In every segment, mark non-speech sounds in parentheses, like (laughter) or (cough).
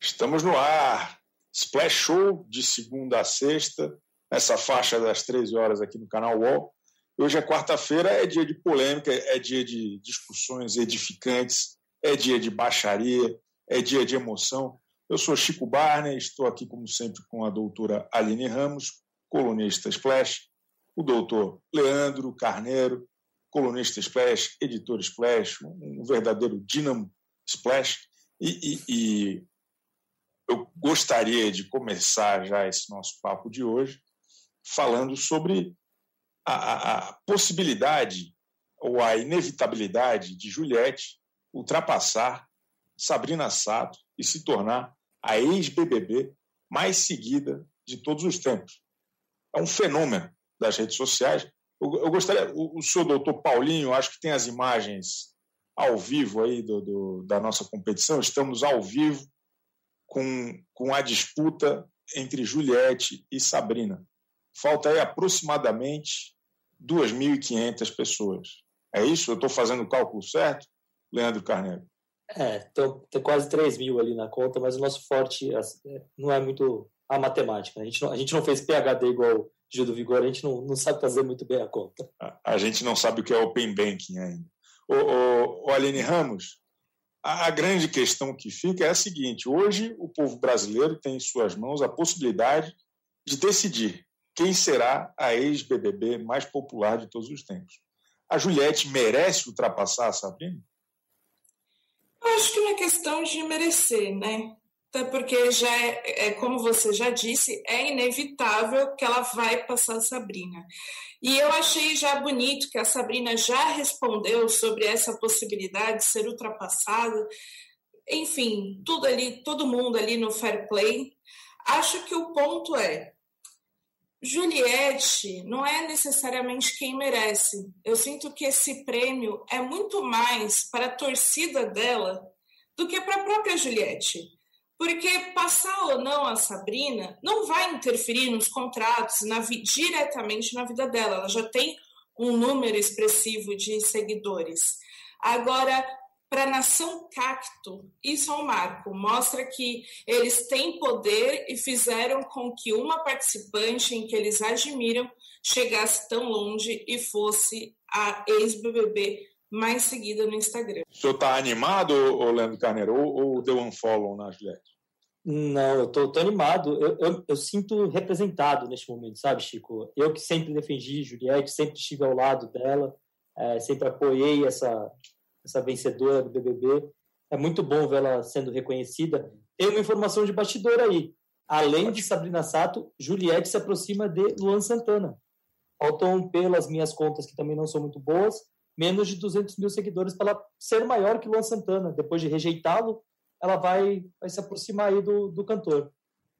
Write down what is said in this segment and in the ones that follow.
Estamos no ar. Splash Show de segunda a sexta, nessa faixa das 13 horas aqui no canal UOL. Hoje é quarta-feira, é dia de polêmica, é dia de discussões edificantes, é dia de baixaria, é dia de emoção. Eu sou Chico Barney, estou aqui, como sempre, com a doutora Aline Ramos, colunista Splash, o doutor Leandro Carneiro, colunista Splash, editor Splash, um verdadeiro dínamo Splash. E, e, e eu gostaria de começar já esse nosso papo de hoje falando sobre a, a possibilidade ou a inevitabilidade de Juliette ultrapassar Sabrina Sato e se tornar a ex-BBB mais seguida de todos os tempos. É um fenômeno das redes sociais. Eu, eu gostaria, o, o senhor doutor Paulinho, acho que tem as imagens ao vivo aí do, do, da nossa competição. Estamos ao vivo com, com a disputa entre Juliette e Sabrina. Falta aí aproximadamente 2.500 pessoas. É isso? Eu estou fazendo o cálculo certo, Leandro Carneiro? É, tem quase 3 mil ali na conta, mas o nosso forte é, não é muito a matemática. A gente não, a gente não fez PHD igual Gil do Vigor, a gente não, não sabe fazer muito bem a conta. A, a gente não sabe o que é Open Banking ainda. O, o, o Aline Ramos, a, a grande questão que fica é a seguinte: hoje o povo brasileiro tem em suas mãos a possibilidade de decidir quem será a ex-BBB mais popular de todos os tempos. A Juliette merece ultrapassar a Sabrina? Eu acho que não é questão de merecer, né? Até porque já é, é, como você já disse, é inevitável que ela vai passar a Sabrina. E eu achei já bonito que a Sabrina já respondeu sobre essa possibilidade de ser ultrapassada. Enfim, tudo ali, todo mundo ali no fair play. Acho que o ponto é Juliette não é necessariamente quem merece. Eu sinto que esse prêmio é muito mais para a torcida dela do que para a própria Juliette. Porque passar ou não a Sabrina não vai interferir nos contratos na diretamente na vida dela. Ela já tem um número expressivo de seguidores. Agora, para a nação cacto, isso é um marco. Mostra que eles têm poder e fizeram com que uma participante em que eles admiram chegasse tão longe e fosse a ex-BBB mais seguida no Instagram. O senhor está animado, Leandro Carneiro, ou, ou deu um follow na Juliette? Não, eu tô, tô animado. Eu, eu, eu, sinto representado neste momento, sabe, Chico? Eu que sempre defendi Juliette, sempre estive ao lado dela, é, sempre apoiei essa, essa vencedora do BBB. É muito bom vê-la sendo reconhecida. Tem uma informação de bastidor aí. Além de Sabrina Sato, Juliette se aproxima de Luan Santana. Faltam, pelas minhas contas, que também não são muito boas, menos de 200 mil seguidores para ela ser maior que Luan Santana. Depois de rejeitá-lo, ela vai, vai se aproximar aí do, do cantor.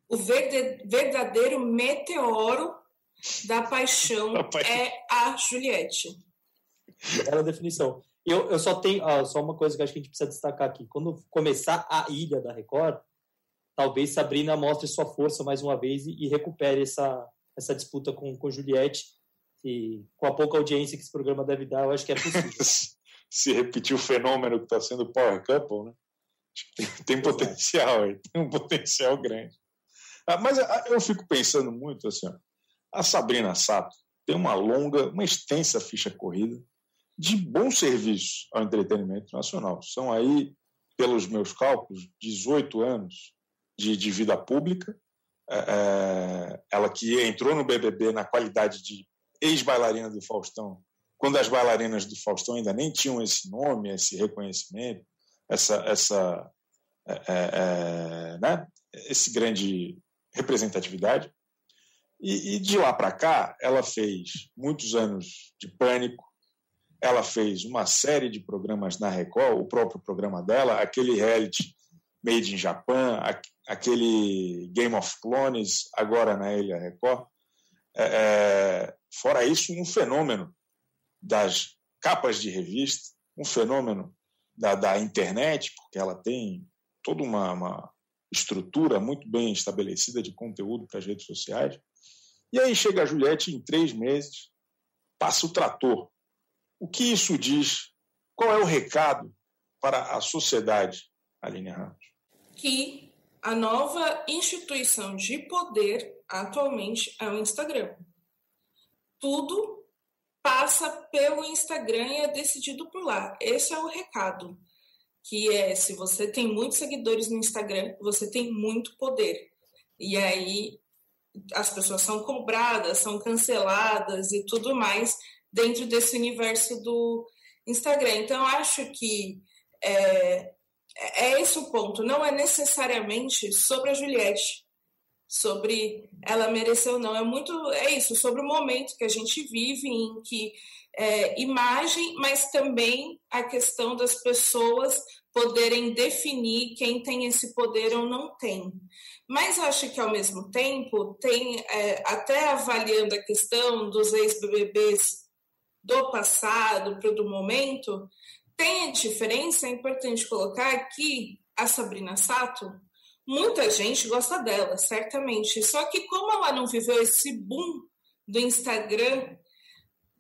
O verdadeiro meteoro da paixão é a Juliette. Era a definição. Eu, eu só tenho ah, só uma coisa que acho que a gente precisa destacar aqui. Quando começar a Ilha da Record, talvez Sabrina mostre sua força mais uma vez e, e recupere essa, essa disputa com, com Juliette. E com a pouca audiência que esse programa deve dar, eu acho que é possível. (laughs) Se repetir o fenômeno que está sendo o Power Couple, né? (laughs) Tem, potencial aí, tem um potencial grande. Ah, mas ah, eu fico pensando muito assim, ó, a Sabrina Sato tem uma longa, uma extensa ficha corrida de bom serviço ao entretenimento nacional. São aí, pelos meus cálculos, 18 anos de, de vida pública. É, é, ela que entrou no BBB na qualidade de ex-bailarina do Faustão, quando as bailarinas do Faustão ainda nem tinham esse nome, esse reconhecimento, essa, essa é, é, é né? esse grande representatividade. E, e de lá para cá, ela fez muitos anos de pânico, ela fez uma série de programas na Record, o próprio programa dela, aquele reality Made in Japan, aquele Game of Clones, agora na Ilha Record. É, é, fora isso, um fenômeno das capas de revista, um fenômeno da, da internet, porque ela tem toda uma, uma estrutura muito bem estabelecida de conteúdo para as redes sociais. E aí chega a Juliette em três meses, passa o trator o que isso diz? qual é o recado para a sociedade, Aline Ramos? Que a nova instituição de poder atualmente é o Instagram. Tudo passa pelo Instagram e é decidido por lá. Esse é o recado. Que é, se você tem muitos seguidores no Instagram, você tem muito poder. E aí as pessoas são cobradas, são canceladas e tudo mais dentro desse universo do Instagram. Então, acho que é, é esse o ponto. Não é necessariamente sobre a Juliette, sobre ela mereceu ou não. É muito é isso, sobre o momento que a gente vive, em que é, imagem, mas também a questão das pessoas poderem definir quem tem esse poder ou não tem. Mas acho que, ao mesmo tempo, tem, é, até avaliando a questão dos ex-BBBs do passado para o do momento, tem a diferença, é importante colocar que a Sabrina Sato, muita gente gosta dela, certamente. Só que como ela não viveu esse boom do Instagram,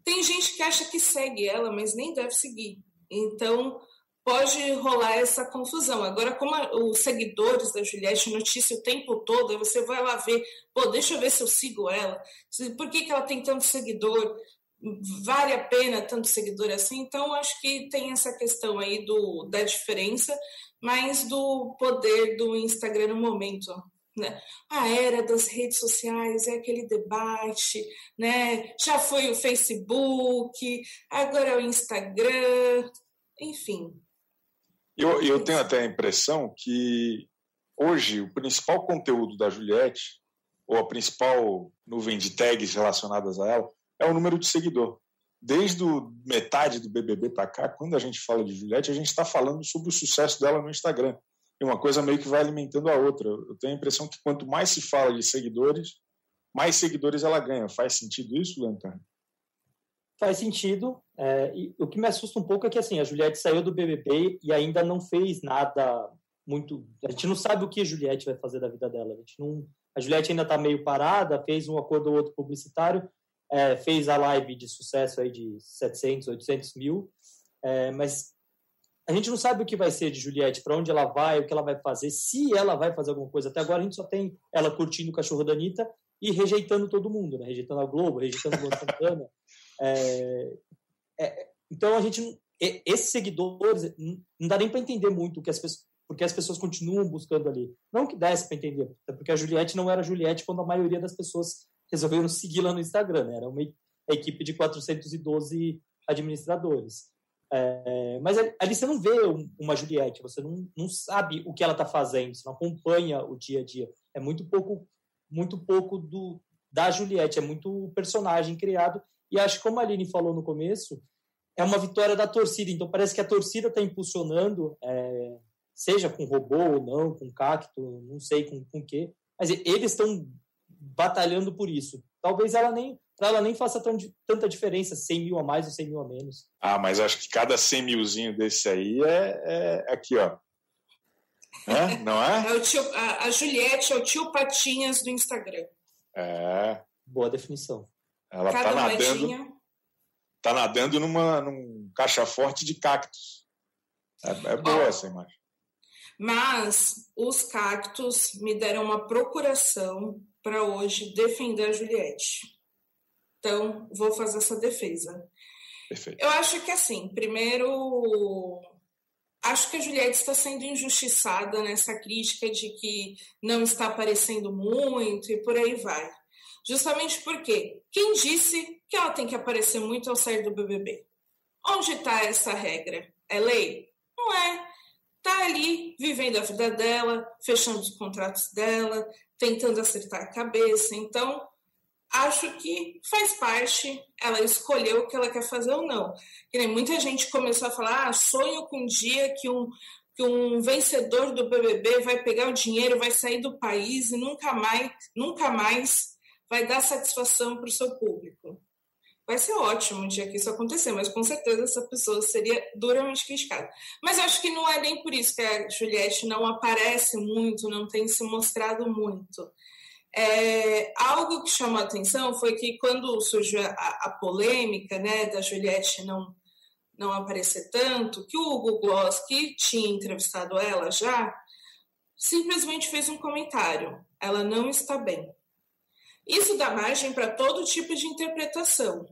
tem gente que acha que segue ela, mas nem deve seguir. Então, pode rolar essa confusão. Agora, como a, os seguidores da Juliette notícia o tempo todo, você vai lá ver, pô, deixa eu ver se eu sigo ela, por que, que ela tem tanto seguidor, vale a pena tanto seguidor assim? Então, acho que tem essa questão aí do, da diferença, mas do poder do Instagram no momento. Né? A era das redes sociais é aquele debate, né? Já foi o Facebook, agora é o Instagram, enfim. Eu, eu tenho até a impressão que hoje o principal conteúdo da Juliette, ou a principal nuvem de tags relacionadas a ela, é o número de seguidor. Desde metade do BBB para cá, quando a gente fala de Juliette, a gente está falando sobre o sucesso dela no Instagram. E uma coisa meio que vai alimentando a outra. Eu tenho a impressão que quanto mais se fala de seguidores, mais seguidores ela ganha. Faz sentido isso, Lanterna? Faz sentido. É, o que me assusta um pouco é que assim, a Juliette saiu do BBB e ainda não fez nada muito. A gente não sabe o que a Juliette vai fazer da vida dela. A, gente não, a Juliette ainda está meio parada, fez um acordo ou outro publicitário, é, fez a live de sucesso aí de 700, 800 mil, é, mas a gente não sabe o que vai ser de Juliette, para onde ela vai, o que ela vai fazer, se ela vai fazer alguma coisa. Até agora a gente só tem ela curtindo o cachorro da Anitta e rejeitando todo mundo, né? rejeitando a Globo, rejeitando o Luan Santana. É, é, então a gente, esses seguidores, não dá nem para entender muito o que as pessoas, porque as pessoas continuam buscando ali. Não que desse para entender, porque a Juliette não era Juliette quando a maioria das pessoas resolveram segui-la no Instagram, né? era uma equipe de 412 administradores. É, mas ali você não vê uma Juliette, você não, não sabe o que ela está fazendo, você não acompanha o dia a dia. É muito pouco, muito pouco do da Juliette, é muito personagem criado e acho que, como a Aline falou no começo, é uma vitória da torcida. Então, parece que a torcida está impulsionando, é, seja com robô ou não, com cacto, não sei com o quê, mas eles estão batalhando por isso. Talvez ela nem, para ela nem faça tão, tanta diferença, 100 mil a mais ou 100 mil a menos. Ah, mas acho que cada 100 milzinho desse aí é, é aqui, ó. É? Não é? é o tio, a, a Juliette é o tio Patinhas do Instagram. É. Boa definição. Ela está nadando, tá nadando numa, num caixa forte de cactos. É, é boa essa imagem. Mas os cactos me deram uma procuração para hoje defender a Juliette. Então, vou fazer essa defesa. Perfeito. Eu acho que, assim, primeiro, acho que a Juliette está sendo injustiçada nessa crítica de que não está aparecendo muito e por aí vai. Justamente porque quem disse que ela tem que aparecer muito ao sair do BBB? Onde está essa regra? É lei? Não é. Está ali vivendo a vida dela, fechando os contratos dela, tentando acertar a cabeça. Então, acho que faz parte, ela escolheu o que ela quer fazer ou não. Nem muita gente começou a falar: ah, sonho com um dia que um, que um vencedor do BBB vai pegar o dinheiro, vai sair do país e nunca mais, nunca mais vai dar satisfação para o seu público. Vai ser ótimo um dia que isso acontecer, mas com certeza essa pessoa seria duramente criticada. Mas eu acho que não é nem por isso que a Juliette não aparece muito, não tem se mostrado muito. É, algo que chamou a atenção foi que quando surgiu a, a polêmica né, da Juliette não, não aparecer tanto, que o Hugo Gloss, que tinha entrevistado ela já, simplesmente fez um comentário: ela não está bem. Isso dá margem para todo tipo de interpretação,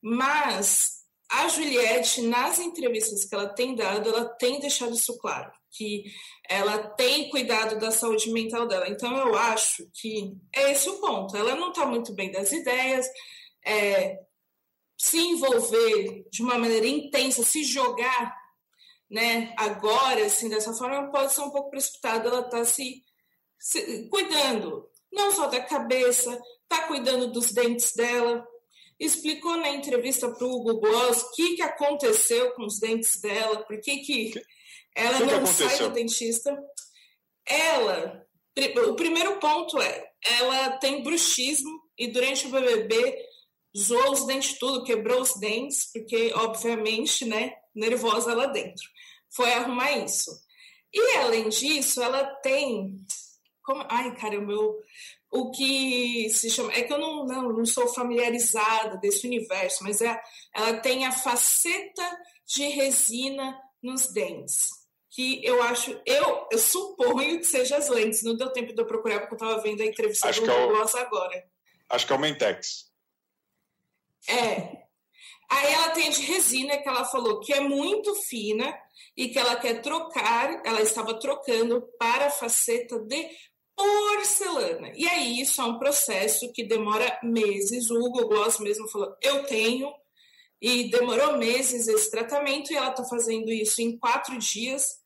mas a Juliette, nas entrevistas que ela tem dado, ela tem deixado isso claro, que ela tem cuidado da saúde mental dela. Então, eu acho que é esse o ponto. Ela não está muito bem das ideias, é, se envolver de uma maneira intensa, se jogar né, agora, assim, dessa forma, pode ser um pouco precipitado. Ela está se, se cuidando, não só da cabeça, está cuidando dos dentes dela, explicou na entrevista para o Hugo Gloss o que, que aconteceu com os dentes dela, por que, que ela que não que sai do dentista. Ela, o primeiro ponto é, ela tem bruxismo e durante o BBB zoou os dentes tudo, quebrou os dentes, porque, obviamente, né, nervosa lá dentro. Foi arrumar isso. E, além disso, ela tem... Como, ai, caramba, eu, o que se chama. É que eu não, não, não sou familiarizada desse universo, mas é, ela tem a faceta de resina nos dentes. Que eu acho, eu, eu suponho que seja as lentes. Não deu tempo de eu procurar, porque eu estava vendo a entrevista acho do é agora. Acho que é o Mentex. É. Aí ela tem de resina, que ela falou que é muito fina e que ela quer trocar, ela estava trocando para a faceta de porcelana. E aí isso é um processo que demora meses. O Hugo Gloss mesmo falou: eu tenho, e demorou meses esse tratamento, e ela está fazendo isso em quatro dias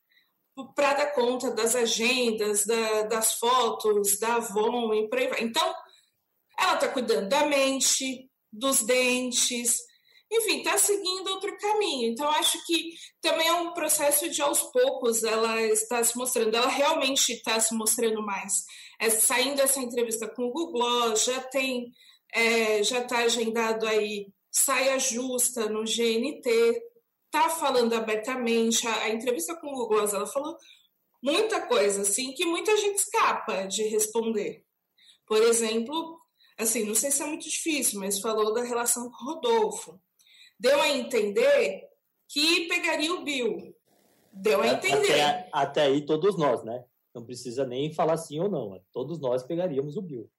para dar conta das agendas, da, das fotos, da Avon e por aí vai. Então, ela está cuidando da mente, dos dentes, enfim, está seguindo outro caminho. Então, acho que também é um processo de aos poucos ela está se mostrando, ela realmente está se mostrando mais. É, saindo essa entrevista com o Google, já tem, é, já está agendado aí saia justa no GNT, está falando abertamente. A, a, entrevista com o Google, ela falou muita coisa assim que muita gente escapa de responder. Por exemplo, assim, não sei se é muito difícil, mas falou da relação com Rodolfo deu a entender que pegaria o Bill. Deu a entender. Até, até aí todos nós, né? Não precisa nem falar sim ou não. Todos nós pegaríamos o Bill.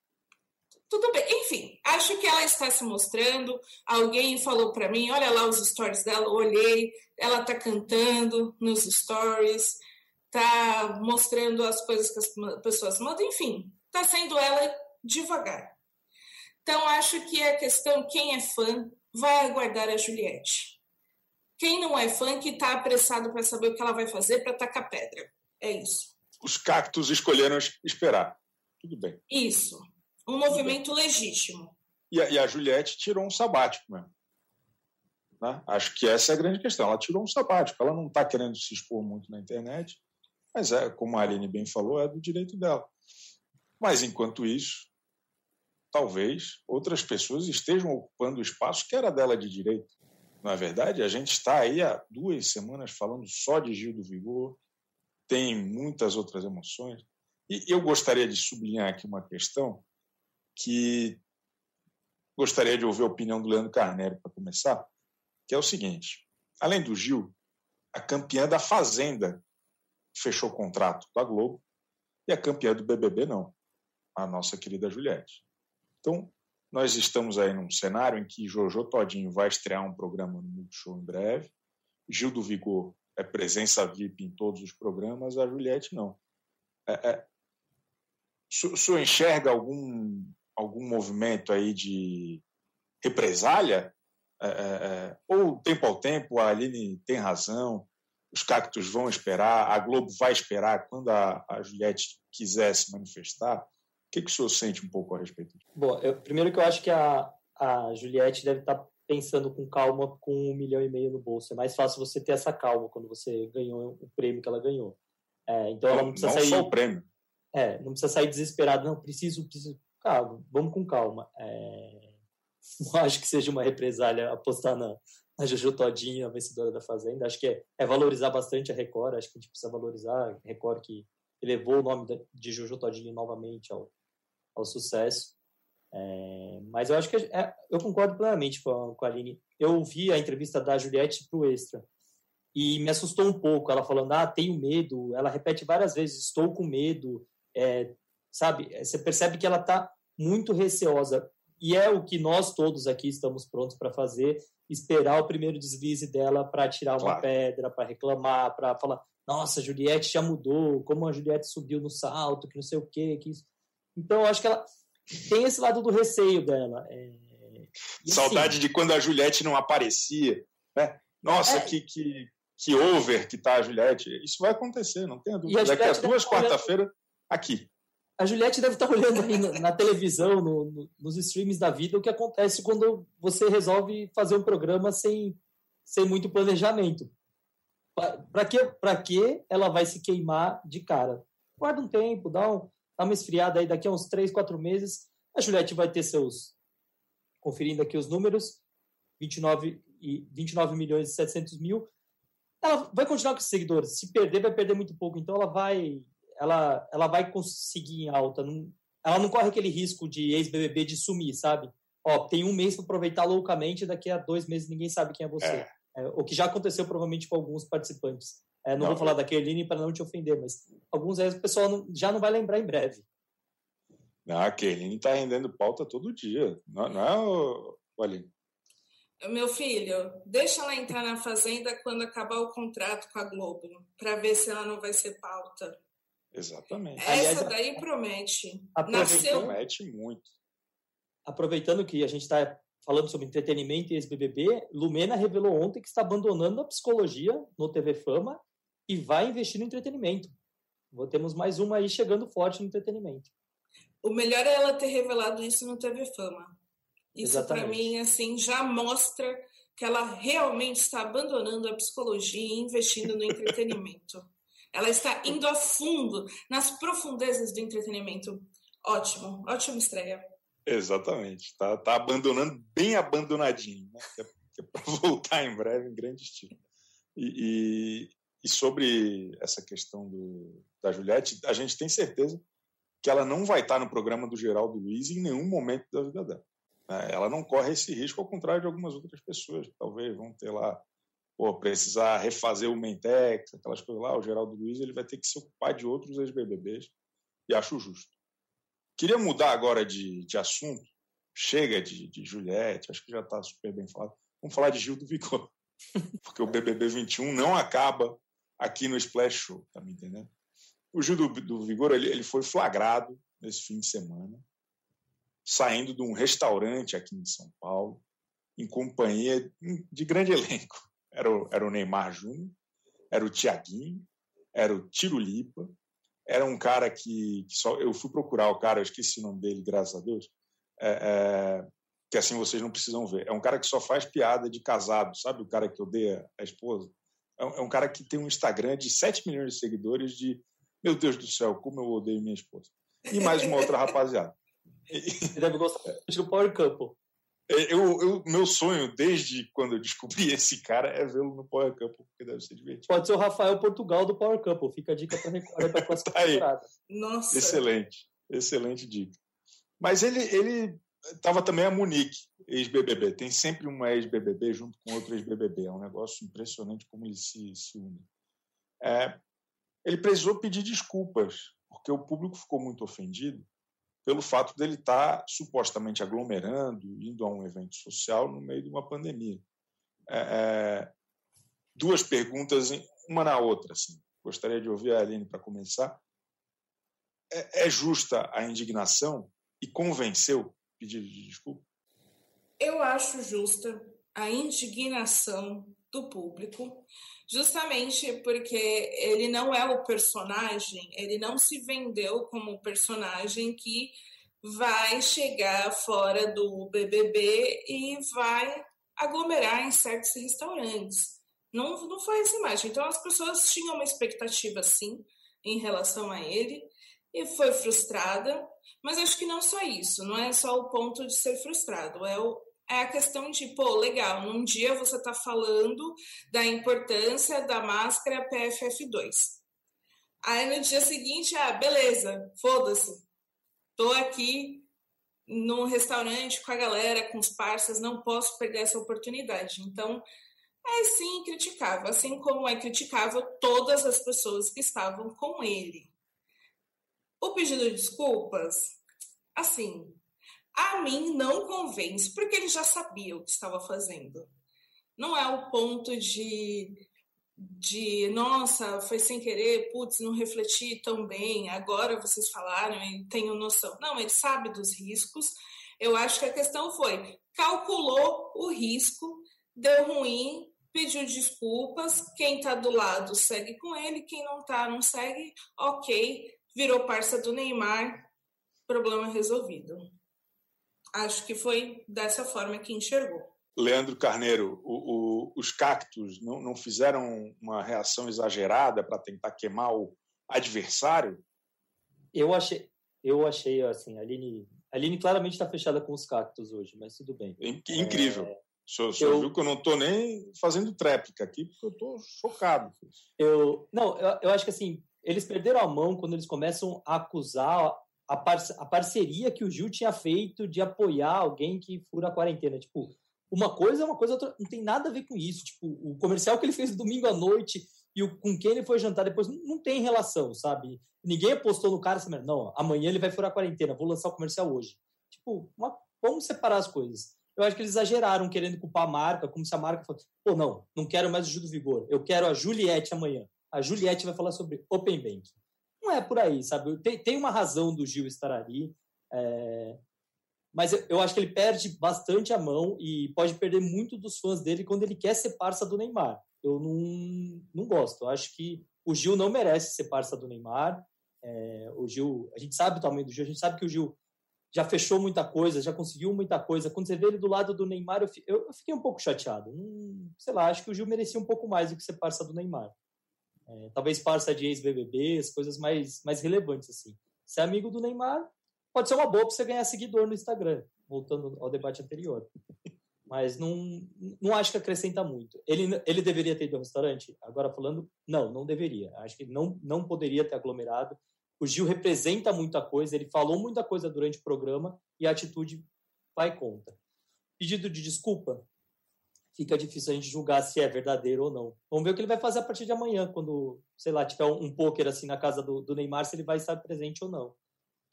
Tudo bem. Enfim, acho que ela está se mostrando. Alguém falou para mim, olha lá os stories dela, olhei, ela está cantando nos stories, está mostrando as coisas que as pessoas mandam, enfim, está sendo ela devagar. Então, acho que a questão, quem é fã, vai aguardar a Juliette. Quem não é fã que está apressado para saber o que ela vai fazer para tacar pedra. É isso. Os cactos escolheram esperar. Tudo bem. Isso. Um movimento legítimo. E a, e a, Juliette tirou um sabático mesmo. Né? Acho que essa é a grande questão. Ela tirou um sabático. Ela não está querendo se expor muito na internet, mas é, como a Aline bem falou, é do direito dela. Mas enquanto isso, talvez outras pessoas estejam ocupando o espaço que era dela de direito. Não é verdade? A gente está aí há duas semanas falando só de Gil do Vigor, tem muitas outras emoções. E eu gostaria de sublinhar aqui uma questão que gostaria de ouvir a opinião do Leandro Carneiro para começar, que é o seguinte: além do Gil, a campeã da Fazenda fechou o contrato com a Globo e a campeã do BBB não, a nossa querida Juliette. Então, nós estamos aí num cenário em que Jojo Todinho vai estrear um programa no Multishow em breve, Gil do Vigor é presença VIP em todos os programas, a Juliette não. É, é, o senhor enxerga algum, algum movimento aí de represália? É, é, é, ou tempo ao tempo, a Aline tem razão, os cactos vão esperar, a Globo vai esperar quando a, a Juliette quiser se manifestar? O que, que o senhor sente um pouco a respeito disso? Bom, eu, primeiro que eu acho que a, a Juliette deve estar tá pensando com calma com um milhão e meio no bolso. É mais fácil você ter essa calma quando você ganhou o prêmio que ela ganhou. É, então ela não precisa não sair. Só o prêmio. É, não precisa sair desesperada. Não, preciso, preciso. Calma, vamos com calma. É, não (laughs) acho que seja uma represália apostar na, na Jojo Todinho, a vencedora da Fazenda. Acho que é, é, valorizar bastante a Record. Acho que a gente precisa valorizar a Record que elevou o nome de Jojo Todinho novamente ao, ao sucesso. É, mas eu acho que é, eu concordo plenamente com a, com a Aline. eu vi a entrevista da Juliette para o Extra e me assustou um pouco. Ela falando, ah, tenho medo. Ela repete várias vezes, estou com medo. É, sabe? Você percebe que ela está muito receosa. E é o que nós todos aqui estamos prontos para fazer, esperar o primeiro deslize dela para tirar uma claro. pedra, para reclamar, para falar, nossa, Juliette já mudou, como a Juliette subiu no salto, que não sei o quê, que isso. Então, eu acho que ela tem esse lado do receio dela. É... Saudade assim, de quando a Juliette não aparecia, né? Nossa, é... que, que, que over que tá a Juliette. Isso vai acontecer, não tenha dúvida. Daqui a duas quarta-feira, aqui a Juliette deve estar olhando aí na, na televisão, no, no, nos streams da vida, o que acontece quando você resolve fazer um programa sem, sem muito planejamento. Para que, que ela vai se queimar de cara? Guarda um tempo, dá, um, dá uma esfriada aí, daqui a uns 3, 4 meses, a Juliette vai ter seus, conferindo aqui os números, 29, e 29 milhões e 700 mil. Ela vai continuar com os seguidores. Se perder, vai perder muito pouco. Então, ela vai ela, ela vai conseguir em alta. Não, ela não corre aquele risco de ex-BBB de sumir, sabe? Ó, tem um mês para aproveitar loucamente, daqui a dois meses ninguém sabe quem é você. É. É, o que já aconteceu provavelmente com alguns participantes. É, não, não, vou falar da Kerline para não te ofender, mas alguns aí o pessoal não, já não vai lembrar em breve. Não, a Kerline está rendendo pauta todo dia. Não, não é, o... Aline? Meu filho, deixa ela entrar na Fazenda quando acabar o contrato com a Globo, para ver se ela não vai ser pauta. Exatamente. Essa Aliás, daí promete. Nasceu... Promete muito. Aproveitando que a gente está falando sobre entretenimento e ex-BBB, Lumena revelou ontem que está abandonando a psicologia no TV Fama e vai investir no entretenimento. Temos mais uma aí chegando forte no entretenimento. O melhor é ela ter revelado isso no TV Fama. Isso para mim assim já mostra que ela realmente está abandonando a psicologia e investindo no entretenimento. (laughs) Ela está indo a fundo nas profundezas do entretenimento. Ótimo, ótima estreia. Exatamente. Está tá abandonando bem abandonadinho, né? que é, é para (laughs) voltar em breve em grande estilo. E, e, sobre essa questão do, da Juliette, a gente tem certeza que ela não vai estar no programa do Geraldo Luiz em nenhum momento da vida dela. Né? Ela não corre esse risco, ao contrário de algumas outras pessoas que talvez vão ter lá pô, precisar refazer o Mentex, aquelas coisas lá, o Geraldo Luiz, ele vai ter que se ocupar de outros ex-BBBs, e acho justo. Queria mudar agora de, de assunto, chega de, de Juliette, acho que já está super bem falado. Vamos falar de Gil do Vigor, (laughs) porque o BBB 21 não acaba aqui no Splash Show, tá me entendendo? O Gil do, do Vigor, ele, ele foi flagrado nesse fim de semana, saindo de um restaurante aqui em São Paulo, em companhia de grande elenco era o, era o Neymar Júnior, era o Tiaguinho, era o Tiro Lipa, era um cara que, que, só eu fui procurar o cara, eu esqueci o nome dele, graças a Deus, é, é, que assim vocês não precisam ver. É um cara que só faz piada de casado, sabe? O cara que odeia a esposa. É um, é um cara que tem um Instagram de 7 milhões de seguidores de meu Deus do céu, como eu odeio minha esposa. E mais uma outra rapaziada. (laughs) Você deve gostar do Power Couple. É, eu, eu, meu sonho, desde quando eu descobri (laughs) esse cara, é vê-lo no Power Couple, porque deve ser divertido. Pode ser o Rafael Portugal do Power Couple. Fica a dica para a próxima tá temporada. Nossa. Excelente, excelente dica. Mas ele, ele tava também a Monique, ex-BBB. Tem sempre uma ex-BBB junto com outro ex-BBB. É um negócio impressionante como eles se, se unem. É, ele precisou pedir desculpas, porque o público ficou muito ofendido pelo fato dele estar tá supostamente aglomerando, indo a um evento social no meio de uma pandemia. É, é, duas perguntas, uma na outra. Assim. Gostaria de ouvir a Aline para começar. É, é, justa a indignação e convenceu pedido de desculpa? Eu acho justa a indignação do público, justamente porque ele não é o personagem, ele não se vendeu como o personagem que vai chegar fora do BBB e vai aglomerar em certos restaurantes. Não, não foi essa imagem. Então as pessoas tinham uma expectativa sim em relação a ele e foi frustrada. Mas acho que não só isso, não é só o ponto de ser frustrado, é o, é a questão de, pô, legal, num dia você está falando da importância da máscara PFF2. Aí no dia seguinte, ah, beleza, foda-se. Tô aqui no restaurante com a galera, com os parceiros, não posso perder essa oportunidade. Então, é sim criticável, assim como é criticável todas as pessoas que estavam com ele. O pedido de desculpas, assim, a mim não convence, porque ele já sabia o que estava fazendo. Não é o ponto de, de nossa, foi sem querer, putz, não refleti tão bem, agora vocês falaram e tenho noção. Não, ele sabe dos riscos. Eu acho que a questão foi, calculou o risco, deu ruim, pediu desculpas, quem está do lado segue com ele, quem não está não segue, ok, virou parça do Neymar, problema resolvido. Acho que foi dessa forma que enxergou. Leandro Carneiro, o, o, os cactos não, não fizeram uma reação exagerada para tentar queimar o adversário? Eu achei, eu achei assim, a Aline, a Aline claramente está fechada com os cactos hoje, mas tudo bem. Incrível. É... O senhor, o senhor eu, viu que eu não estou nem fazendo tréplica aqui, porque eu estou chocado. Eu, não, eu, eu acho que assim, eles perderam a mão quando eles começam a acusar a, par a parceria que o Gil tinha feito de apoiar alguém que fura a quarentena. Tipo, uma coisa é uma coisa, outra, não tem nada a ver com isso. Tipo, o comercial que ele fez domingo à noite e o, com quem ele foi jantar depois não, tem relação, sabe? Ninguém apostou no cara assim, não, amanhã ele vai furar a quarentena, vou lançar o comercial hoje. Tipo, uma, vamos separar as coisas. Eu acho que eles exageraram querendo culpar a marca, como se a marca fosse, pô, não, não quero mais o Gil do Vigor, eu quero a Juliette amanhã a Juliette vai falar sobre Open Bank. Não é por aí, sabe? Tem, tem uma razão do Gil estar ali, é... mas eu, eu, acho que ele perde bastante a mão e pode perder muito dos fãs dele quando ele quer ser parça do Neymar. Eu não, não gosto. Eu acho que o Gil não merece ser parça do Neymar. É... o Gil, a gente sabe o tamanho do Gil, a gente sabe que o Gil já fechou muita coisa, já conseguiu muita coisa. Quando você vê ele do lado do Neymar, eu, fiquei um pouco chateado. Hum, sei lá, acho que o Gil merecia um pouco mais do que ser parça do Neymar. É, talvez parça de ex-BBBs, coisas mais, mais relevantes, assim. Ser amigo do Neymar pode ser uma boa para você ganhar seguidor no Instagram, voltando ao debate anterior. (laughs) Mas não, não acho que acrescenta muito. Ele, ele deveria ter ido ao restaurante? Agora falando, não, não deveria. Acho que não, não poderia ter aglomerado. O Gil representa muita coisa, ele falou muita coisa durante o programa e a atitude vai contra. Pedido de desculpa, fica difícil a gente julgar se é verdadeiro ou não. Vamos ver o que ele vai fazer a partir de amanhã, quando, sei lá, tiver um, um poker assim na casa do, do, Neymar, se ele vai estar presente ou não.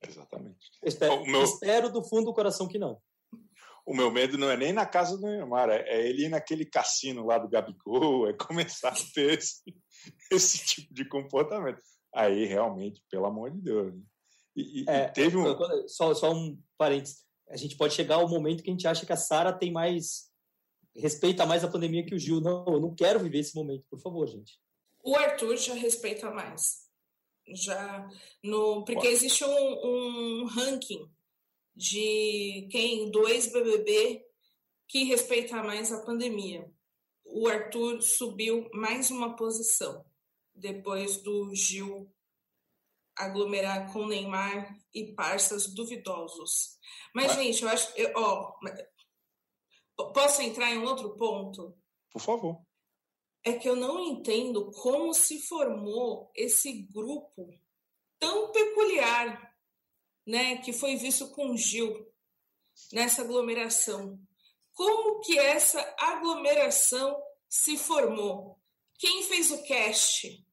Exatamente. espero, meu... espero, do fundo do coração que não. O meu medo não é nem na casa do Neymar, é, é ele ir naquele cassino lá do Gabigol, é começar a ter esse, esse tipo de comportamento. Aí, realmente, pelo amor de Deus. Né? E, e, é, teve um... Só, só um parênteses. A gente pode chegar ao momento que a gente acha que a Sara tem mais respeita mais a pandemia que o Gil. Não, eu não quero viver esse momento, por favor, gente. O Arthur já respeita mais. Já no porque existe um, um ranking de quem do ex-BBB que respeita mais a pandemia. O Arthur subiu mais uma posição depois do Gil aglomerar com Neymar e parças duvidosos. Mas, gente, eu acho. Eu, ó, Posso entrar em outro ponto? Por favor. É que eu não entendo como se formou esse grupo tão peculiar, né, que foi visto com Gil nessa aglomeração. Como que essa aglomeração se formou? Quem fez o cast?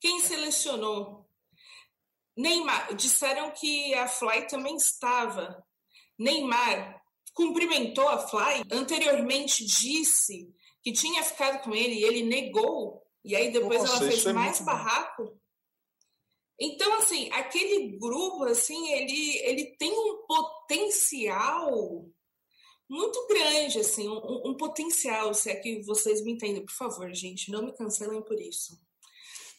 Quem selecionou? Neymar, disseram que a Fly também estava. Neymar cumprimentou a Fly, anteriormente disse que tinha ficado com ele e ele negou, e aí depois Nossa, ela fez é mais barraco. Então, assim, aquele grupo, assim, ele, ele tem um potencial muito grande, assim, um, um, potencial, se é que vocês me entendem, por favor, gente, não me cancelem por isso.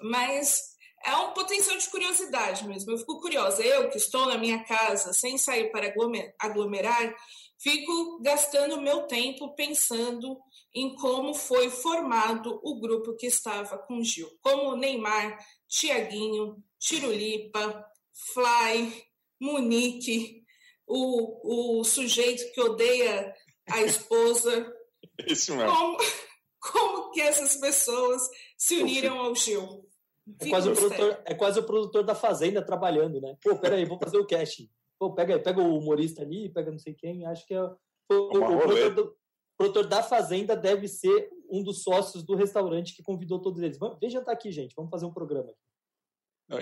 Mas é um potencial de curiosidade mesmo. Eu fico curiosa. Eu que estou na minha casa sem sair para aglomerar, fico gastando meu tempo pensando em como foi formado o grupo que estava com Gil. Como Neymar, Tiaguinho, Tirulipa, Fly, Munique, o, o sujeito que odeia a esposa. (laughs) Isso mesmo. Como, como que essas pessoas se uniram ao Gil? É quase, o produtor, é quase o produtor da Fazenda trabalhando, né? Pô, peraí, vou fazer o casting. Pô, pega, pega o humorista ali, pega não sei quem, acho que é, o, o, o produtor, produtor da Fazenda deve ser um dos sócios do restaurante que convidou todos eles. Vamos, vem jantar aqui, gente, vamos fazer um programa.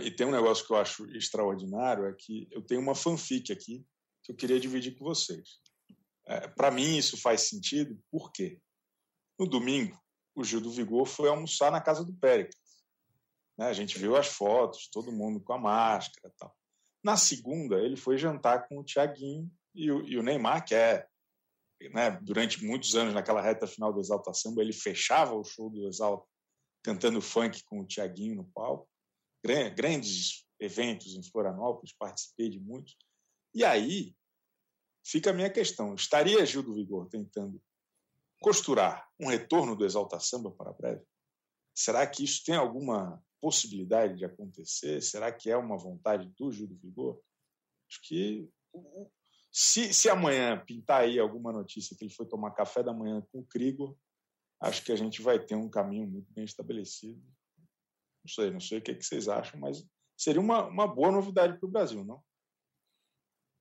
E tem um negócio que eu acho extraordinário, é que eu tenho uma fanfic aqui que eu queria dividir com vocês. É, Para mim isso faz sentido, por quê? No domingo, o Gil do Vigor foi almoçar na casa do Péricles. Né? A gente viu as fotos, todo mundo com a máscara tal. Na segunda, ele foi jantar com o Tiaguinho e o, e o Neymar, que é né, durante muitos anos, naquela reta final do Exalta Samba, ele fechava o show do Exalta cantando funk com o Tiaguinho no palco. Grandes eventos em Florianópolis, participei de muitos. E aí fica a minha questão: estaria Gil do Vigor tentando costurar um retorno do Exalta Samba para breve? Será que isso tem alguma possibilidade de acontecer? Será que é uma vontade do do Vigor? Acho que se, se amanhã pintar aí alguma notícia que ele foi tomar café da manhã com o Krigor, acho que a gente vai ter um caminho muito bem estabelecido. Não sei, não sei o que, é que vocês acham, mas seria uma, uma boa novidade para o Brasil, não?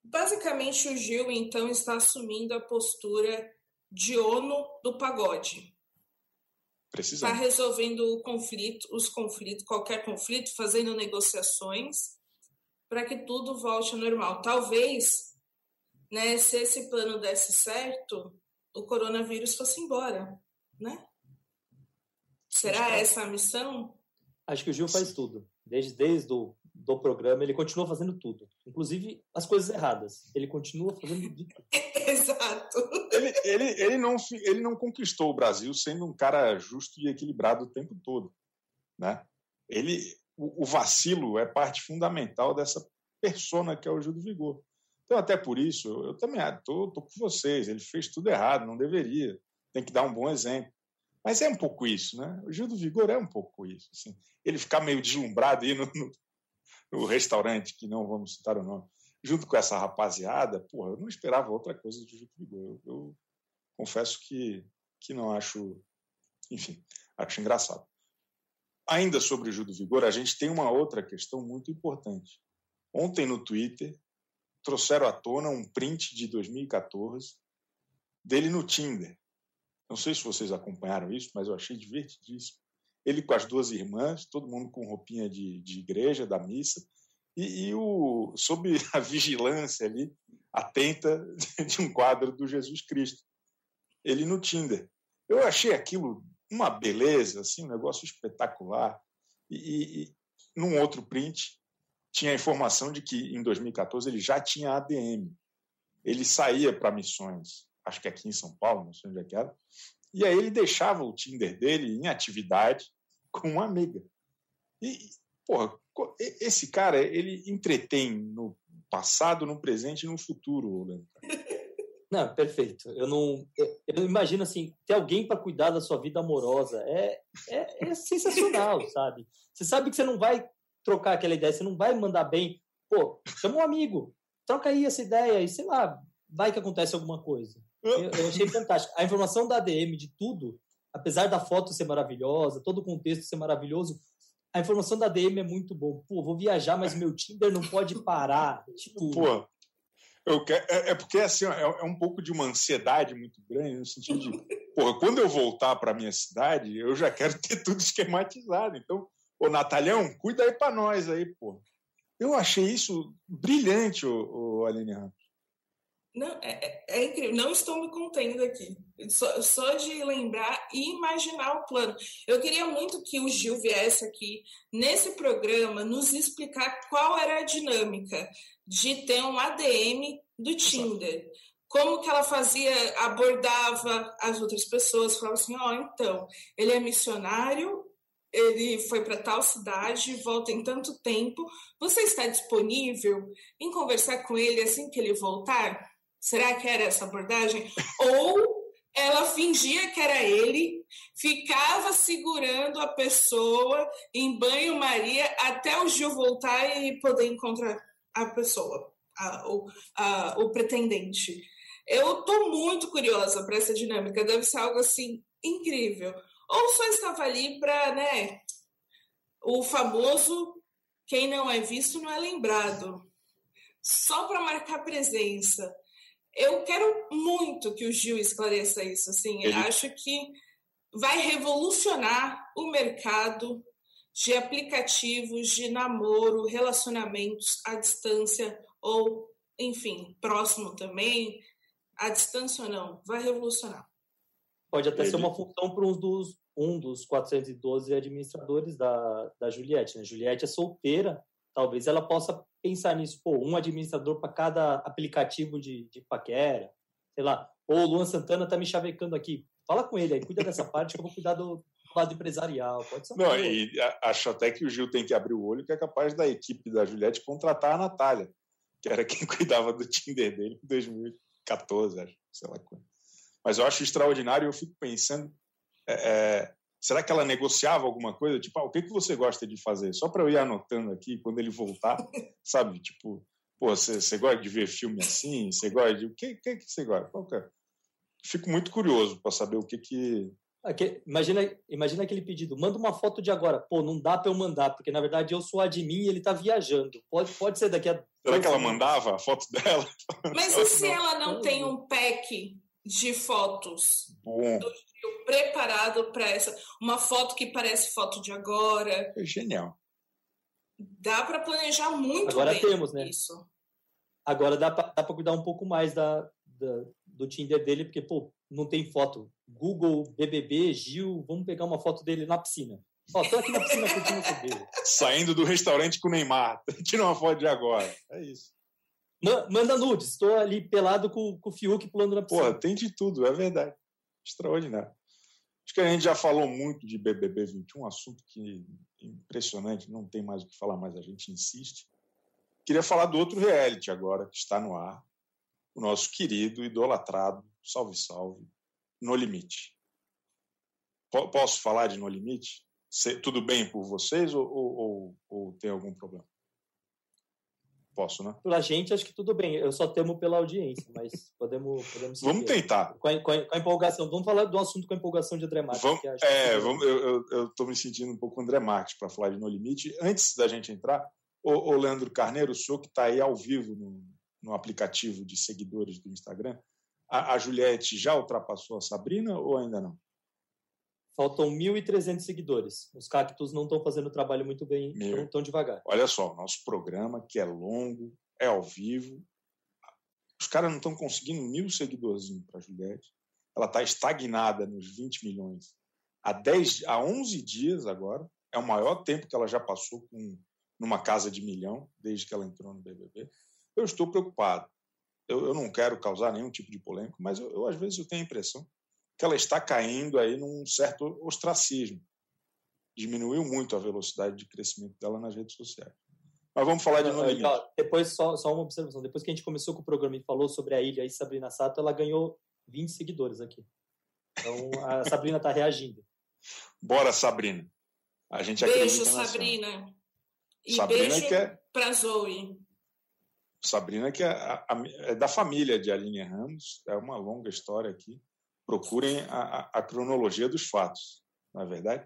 Basicamente, o Gil, então, está assumindo a postura de ONU do pagode. Está resolvendo o conflito, os conflitos, qualquer conflito, fazendo negociações para que tudo volte ao normal. Talvez né, se esse plano desse certo, o coronavírus fosse embora, né? Será essa a missão? Acho que o Gil faz tudo. Desde, desde o do programa, ele continua fazendo tudo. Inclusive as coisas erradas. Ele continua fazendo tudo. (laughs) Exato. Ele, ele, ele, não, ele não conquistou o Brasil sendo um cara justo e equilibrado o tempo todo. Né? Ele, o, o vacilo é parte fundamental dessa persona que é o Gil do Vigor. Então, até por isso, eu também estou com vocês. Ele fez tudo errado, não deveria. Tem que dar um bom exemplo. Mas é um pouco isso, né? O Gil do Vigor é um pouco isso. Assim. Ele ficar meio deslumbrado aí no, no, no, restaurante, que não vamos citar o nome, junto com essa rapaziada, porra, eu não esperava outra coisa Gil do Vigor. Eu, eu confesso que, que não acho. Enfim, acho engraçado. Ainda sobre o Vigor, a gente tem uma outra questão muito importante. Ontem no Twitter, trouxeram à tona um print de 2014 dele no Tinder. Não sei se vocês acompanharam isso, mas eu achei divertidíssimo. Ele com as duas irmãs, todo mundo com roupinha de, de igreja, da missa, e, e o, sob (laughs) a vigilância ali, atenta (laughs) de um quadro do Jesus Cristo. Ele no Tinder. Eu achei aquilo uma beleza, assim, um negócio espetacular. E, e, e num outro print, tinha a informação de que em 2014 ele já tinha ADM. Ele saía para missões, acho que aqui em São Paulo, não sei onde é que era, e aí ele deixava o Tinder dele em atividade com uma amiga. E, porra, esse cara, ele entretém no passado, no presente e no futuro, Leandro. (laughs) Não, perfeito. Eu não. Eu, eu imagino assim, ter alguém para cuidar da sua vida amorosa é, é, é sensacional, (laughs) sabe? Você sabe que você não vai trocar aquela ideia, você não vai mandar bem. Pô, chama um amigo, troca aí essa ideia e sei lá, vai que acontece alguma coisa. Eu, eu achei fantástico. A informação da ADM de tudo, apesar da foto ser maravilhosa, todo o contexto ser maravilhoso, a informação da ADM é muito bom. Pô, vou viajar, mas meu Tinder não pode parar. Tipo... Pô, eu quero, é, é, porque assim, é, é, um pouco de uma ansiedade muito grande, no sentido de, porra, quando eu voltar para minha cidade, eu já quero (laughs) ter tudo esquematizado. Então, Ô, Natalhão, cuida aí para nós aí, pô. Eu achei isso brilhante, o, o Aline Ramos. Não, é, é, é, incrível. Não estou me contendo aqui. Só, só, de lembrar e imaginar o plano. Eu queria muito que o Gil viesse aqui nesse programa nos explicar qual era a dinâmica de ter um ADM do Tinder. Como que ela fazia, abordava as outras pessoas, falava assim, ó, oh, então, ele é missionário, ele foi para tal cidade, volta em tanto tempo. Você está disponível em conversar com ele assim que ele voltar? Será que era essa abordagem? Ou ela fingia que era ele, ficava segurando a pessoa em banho-maria até o Gil voltar e poder encontrar a pessoa, a, o, a, o pretendente. Eu estou muito curiosa para essa dinâmica, deve ser algo assim incrível ou só estava ali para, né, o famoso quem não é visto não é lembrado. só para marcar presença. Eu quero muito que o Gil esclareça isso. Assim, Ele... acho que vai revolucionar o mercado de aplicativos de namoro, relacionamentos à distância ou, enfim, próximo também, à distância ou não, vai revolucionar. Pode até Ele... ser uma função para um dos, um dos 412 administradores da, da Juliette. Né? Juliette é solteira, talvez ela possa pensar nisso. Pô, um administrador para cada aplicativo de, de paquera, sei lá. Ou o Luan Santana tá me chavecando aqui. Fala com ele aí, cuida dessa (laughs) parte que eu vou cuidar do lado empresarial. Pode ser Não, e acho até que o Gil tem que abrir o olho que é capaz da equipe da Juliette contratar a Natália, que era quem (laughs) cuidava do Tinder dele em 2014, acho, sei lá quando. Mas eu acho extraordinário, eu fico pensando, é, é, será que ela negociava alguma coisa? Tipo, ah, o que, que você gosta de fazer? Só para eu ir anotando aqui, quando ele voltar, (laughs) sabe? Tipo, pô, você gosta de ver filme assim? Você gosta de... O que, que, que você gosta? Qual que é? Fico muito curioso para saber o que que... Imagina, imagina aquele pedido, manda uma foto de agora. Pô, não dá para eu mandar, porque na verdade eu sou admin e ele tá viajando. Pode, pode ser daqui a. Será que ela mandava a foto dela? Mas (laughs) e se ela não tem um pack de fotos Bom. do preparado para essa. Uma foto que parece foto de agora. É genial. Dá para planejar muito agora bem temos, né? isso. Agora dá para cuidar um pouco mais da, da, do Tinder dele, porque, pô, não tem foto. Google, BBB, Gil, vamos pegar uma foto dele na piscina. Ó, tô aqui na piscina curtindo o dele. (laughs) Saindo do restaurante com o Neymar. (laughs) Tira uma foto de agora. É isso. Manda nudes. Estou ali pelado com, com o Fiuk pulando na piscina. Pô, tem de tudo, é verdade. Extraordinário. Acho que a gente já falou muito de BBB 21, um assunto que impressionante, não tem mais o que falar, mas a gente insiste. Queria falar do outro reality agora, que está no ar. O nosso querido, idolatrado, salve, salve, No Limite. Posso falar de No Limite? Tudo bem por vocês ou, ou, ou tem algum problema? Posso, né? Pra gente, acho que tudo bem. Eu só temo pela audiência, mas podemos, podemos Vamos tentar. Com a, com, a, com a, empolgação. Vamos falar do assunto com a empolgação de André Marques. Vamos, é, vamos, eu estou me sentindo um pouco André Marques para falar de No Limite. Antes da gente entrar, o, o Leandro Carneiro, o senhor que está aí ao vivo no, no aplicativo de seguidores do Instagram, a, a Juliette já ultrapassou a Sabrina ou ainda não? Faltam 1.300 seguidores. Os cactos não estão fazendo o trabalho muito bem, Meu. tão devagar. Olha só, nosso programa, que é longo, é ao vivo. Os caras não estão conseguindo mil seguidorzinhos para a Juliette. Ela está estagnada nos 20 milhões. Há, 10, há 11 dias agora, é o maior tempo que ela já passou com, numa casa de milhão, desde que ela entrou no BBB. Eu estou preocupado. Eu, eu não quero causar nenhum tipo de polêmica, mas eu, eu, às vezes eu tenho a impressão que ela está caindo aí num certo ostracismo. Diminuiu muito a velocidade de crescimento dela nas redes sociais. Mas vamos falar de No Limite. Depois, só, só uma observação. Depois que a gente começou com o programa e falou sobre a ilha e Sabrina Sato, ela ganhou 20 seguidores aqui. Então, a (laughs) Sabrina está reagindo. Bora, Sabrina. A gente beijo, Sabrina. E Sabrina beijo é... para Zoe. Sabrina, que é, a, a, é, da família de Aline Ramos, é uma longa história aqui procurem a, a cronologia dos fatos, não é verdade?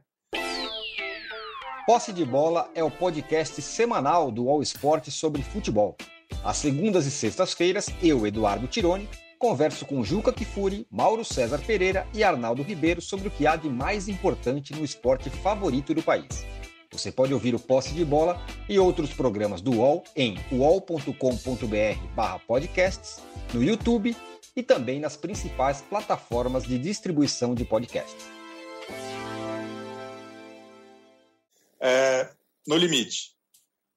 Posse de Bola é o podcast semanal do All Sport sobre futebol. Às segundas e sextas-feiras, eu, Eduardo Tironi, converso com Juca Kifuri, Mauro César Pereira e Arnaldo Ribeiro sobre o que há de mais importante no esporte favorito do país. Você pode ouvir o Posse de Bola e outros programas do UOL em uol.com.br/podcasts, no YouTube e também nas principais plataformas de distribuição de podcasts. É, no limite,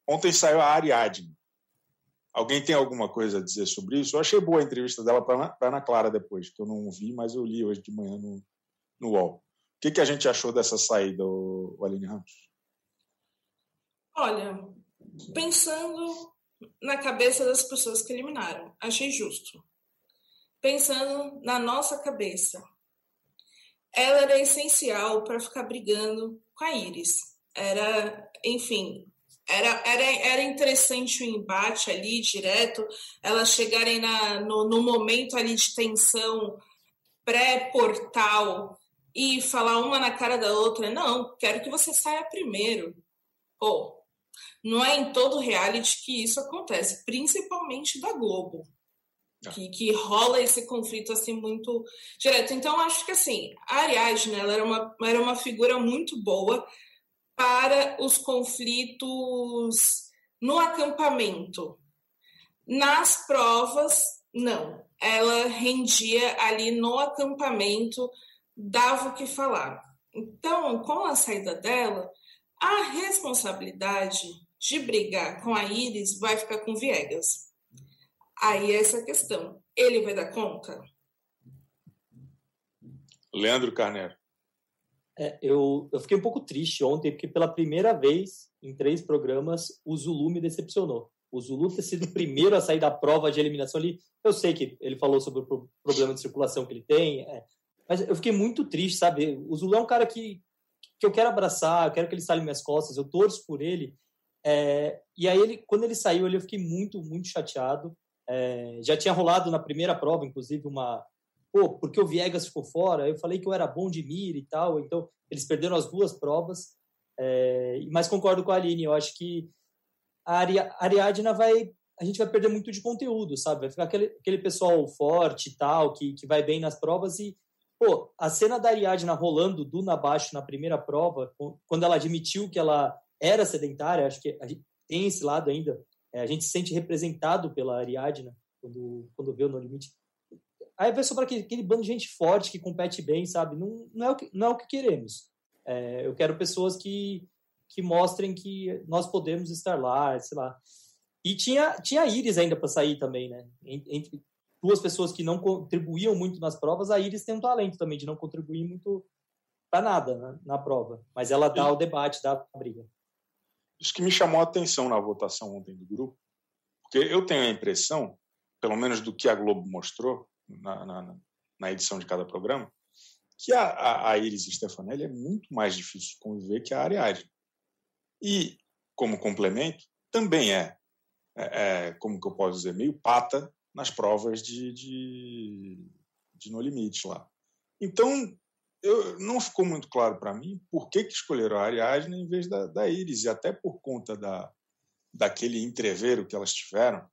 ontem saiu a Ariadne. Alguém tem alguma coisa a dizer sobre isso? Eu achei boa a entrevista dela para a Ana Clara depois, que eu não vi, mas eu li hoje de manhã no, no UOL. O que, que a gente achou dessa saída, o, o Aline Ramos? Olha, pensando na cabeça das pessoas que eliminaram, achei justo pensando na nossa cabeça. Ela era essencial para ficar brigando com a Iris. Era, enfim, era, era, era interessante o embate ali direto, elas chegarem na, no, no momento ali de tensão pré-portal e falar uma na cara da outra, não, quero que você saia primeiro. Pô, Não é em todo reality que isso acontece, principalmente da Globo. É. Que, que rola esse conflito assim muito direto. Então, acho que assim, a Ariadne ela era, uma, era uma figura muito boa para os conflitos no acampamento. Nas provas, não. Ela rendia ali no acampamento, dava o que falar. Então, com a saída dela, a responsabilidade de brigar com a Iris vai ficar com Viegas. Aí é essa questão. Ele vai dar conta? Leandro Carneiro. É, eu, eu fiquei um pouco triste ontem, porque pela primeira vez em três programas o Zulu me decepcionou. O Zulu ter sido o primeiro a sair da prova de eliminação ali. Eu sei que ele falou sobre o problema de circulação que ele tem, é, mas eu fiquei muito triste, sabe? O Zulu é um cara que, que eu quero abraçar, eu quero que ele saia minhas costas, eu torço por ele. É, e aí, ele, quando ele saiu, eu fiquei muito, muito chateado. É, já tinha rolado na primeira prova, inclusive, uma. Pô, porque o Viegas ficou fora? Eu falei que eu era bom de mira e tal. Então, eles perderam as duas provas. É, mas concordo com a Aline, eu acho que a Ariadna vai. A gente vai perder muito de conteúdo, sabe? Vai ficar aquele, aquele pessoal forte e tal, que, que vai bem nas provas e Pô, a cena da Ariadna rolando duna abaixo na primeira prova, quando ela admitiu que ela era sedentária, acho que tem esse lado ainda, é, a gente se sente representado pela Ariadna quando, quando vê o No Limite. Aí vai sobrar aquele, aquele bando de gente forte que compete bem, sabe? Não, não, é, o que, não é o que queremos. É, eu quero pessoas que, que mostrem que nós podemos estar lá, sei lá. E tinha, tinha a Iris ainda para sair também, né? Entre duas pessoas que não contribuíam muito nas provas, a Iris tem um talento também de não contribuir muito para nada né, na prova. Mas ela dá o debate, dá a briga. Isso que me chamou a atenção na votação ontem do grupo, porque eu tenho a impressão, pelo menos do que a Globo mostrou na, na, na edição de cada programa, que a, a, Iris Stefanelli é muito mais difícil conviver que a Ariadne. E, como complemento, também é, é, é, como que eu posso dizer, meio pata nas provas de, de, de No Limite lá. Então, eu, não ficou muito claro para mim por que, que escolheram a Ariadne em vez da, da Iris, e até por conta da, daquele entreveiro que elas tiveram,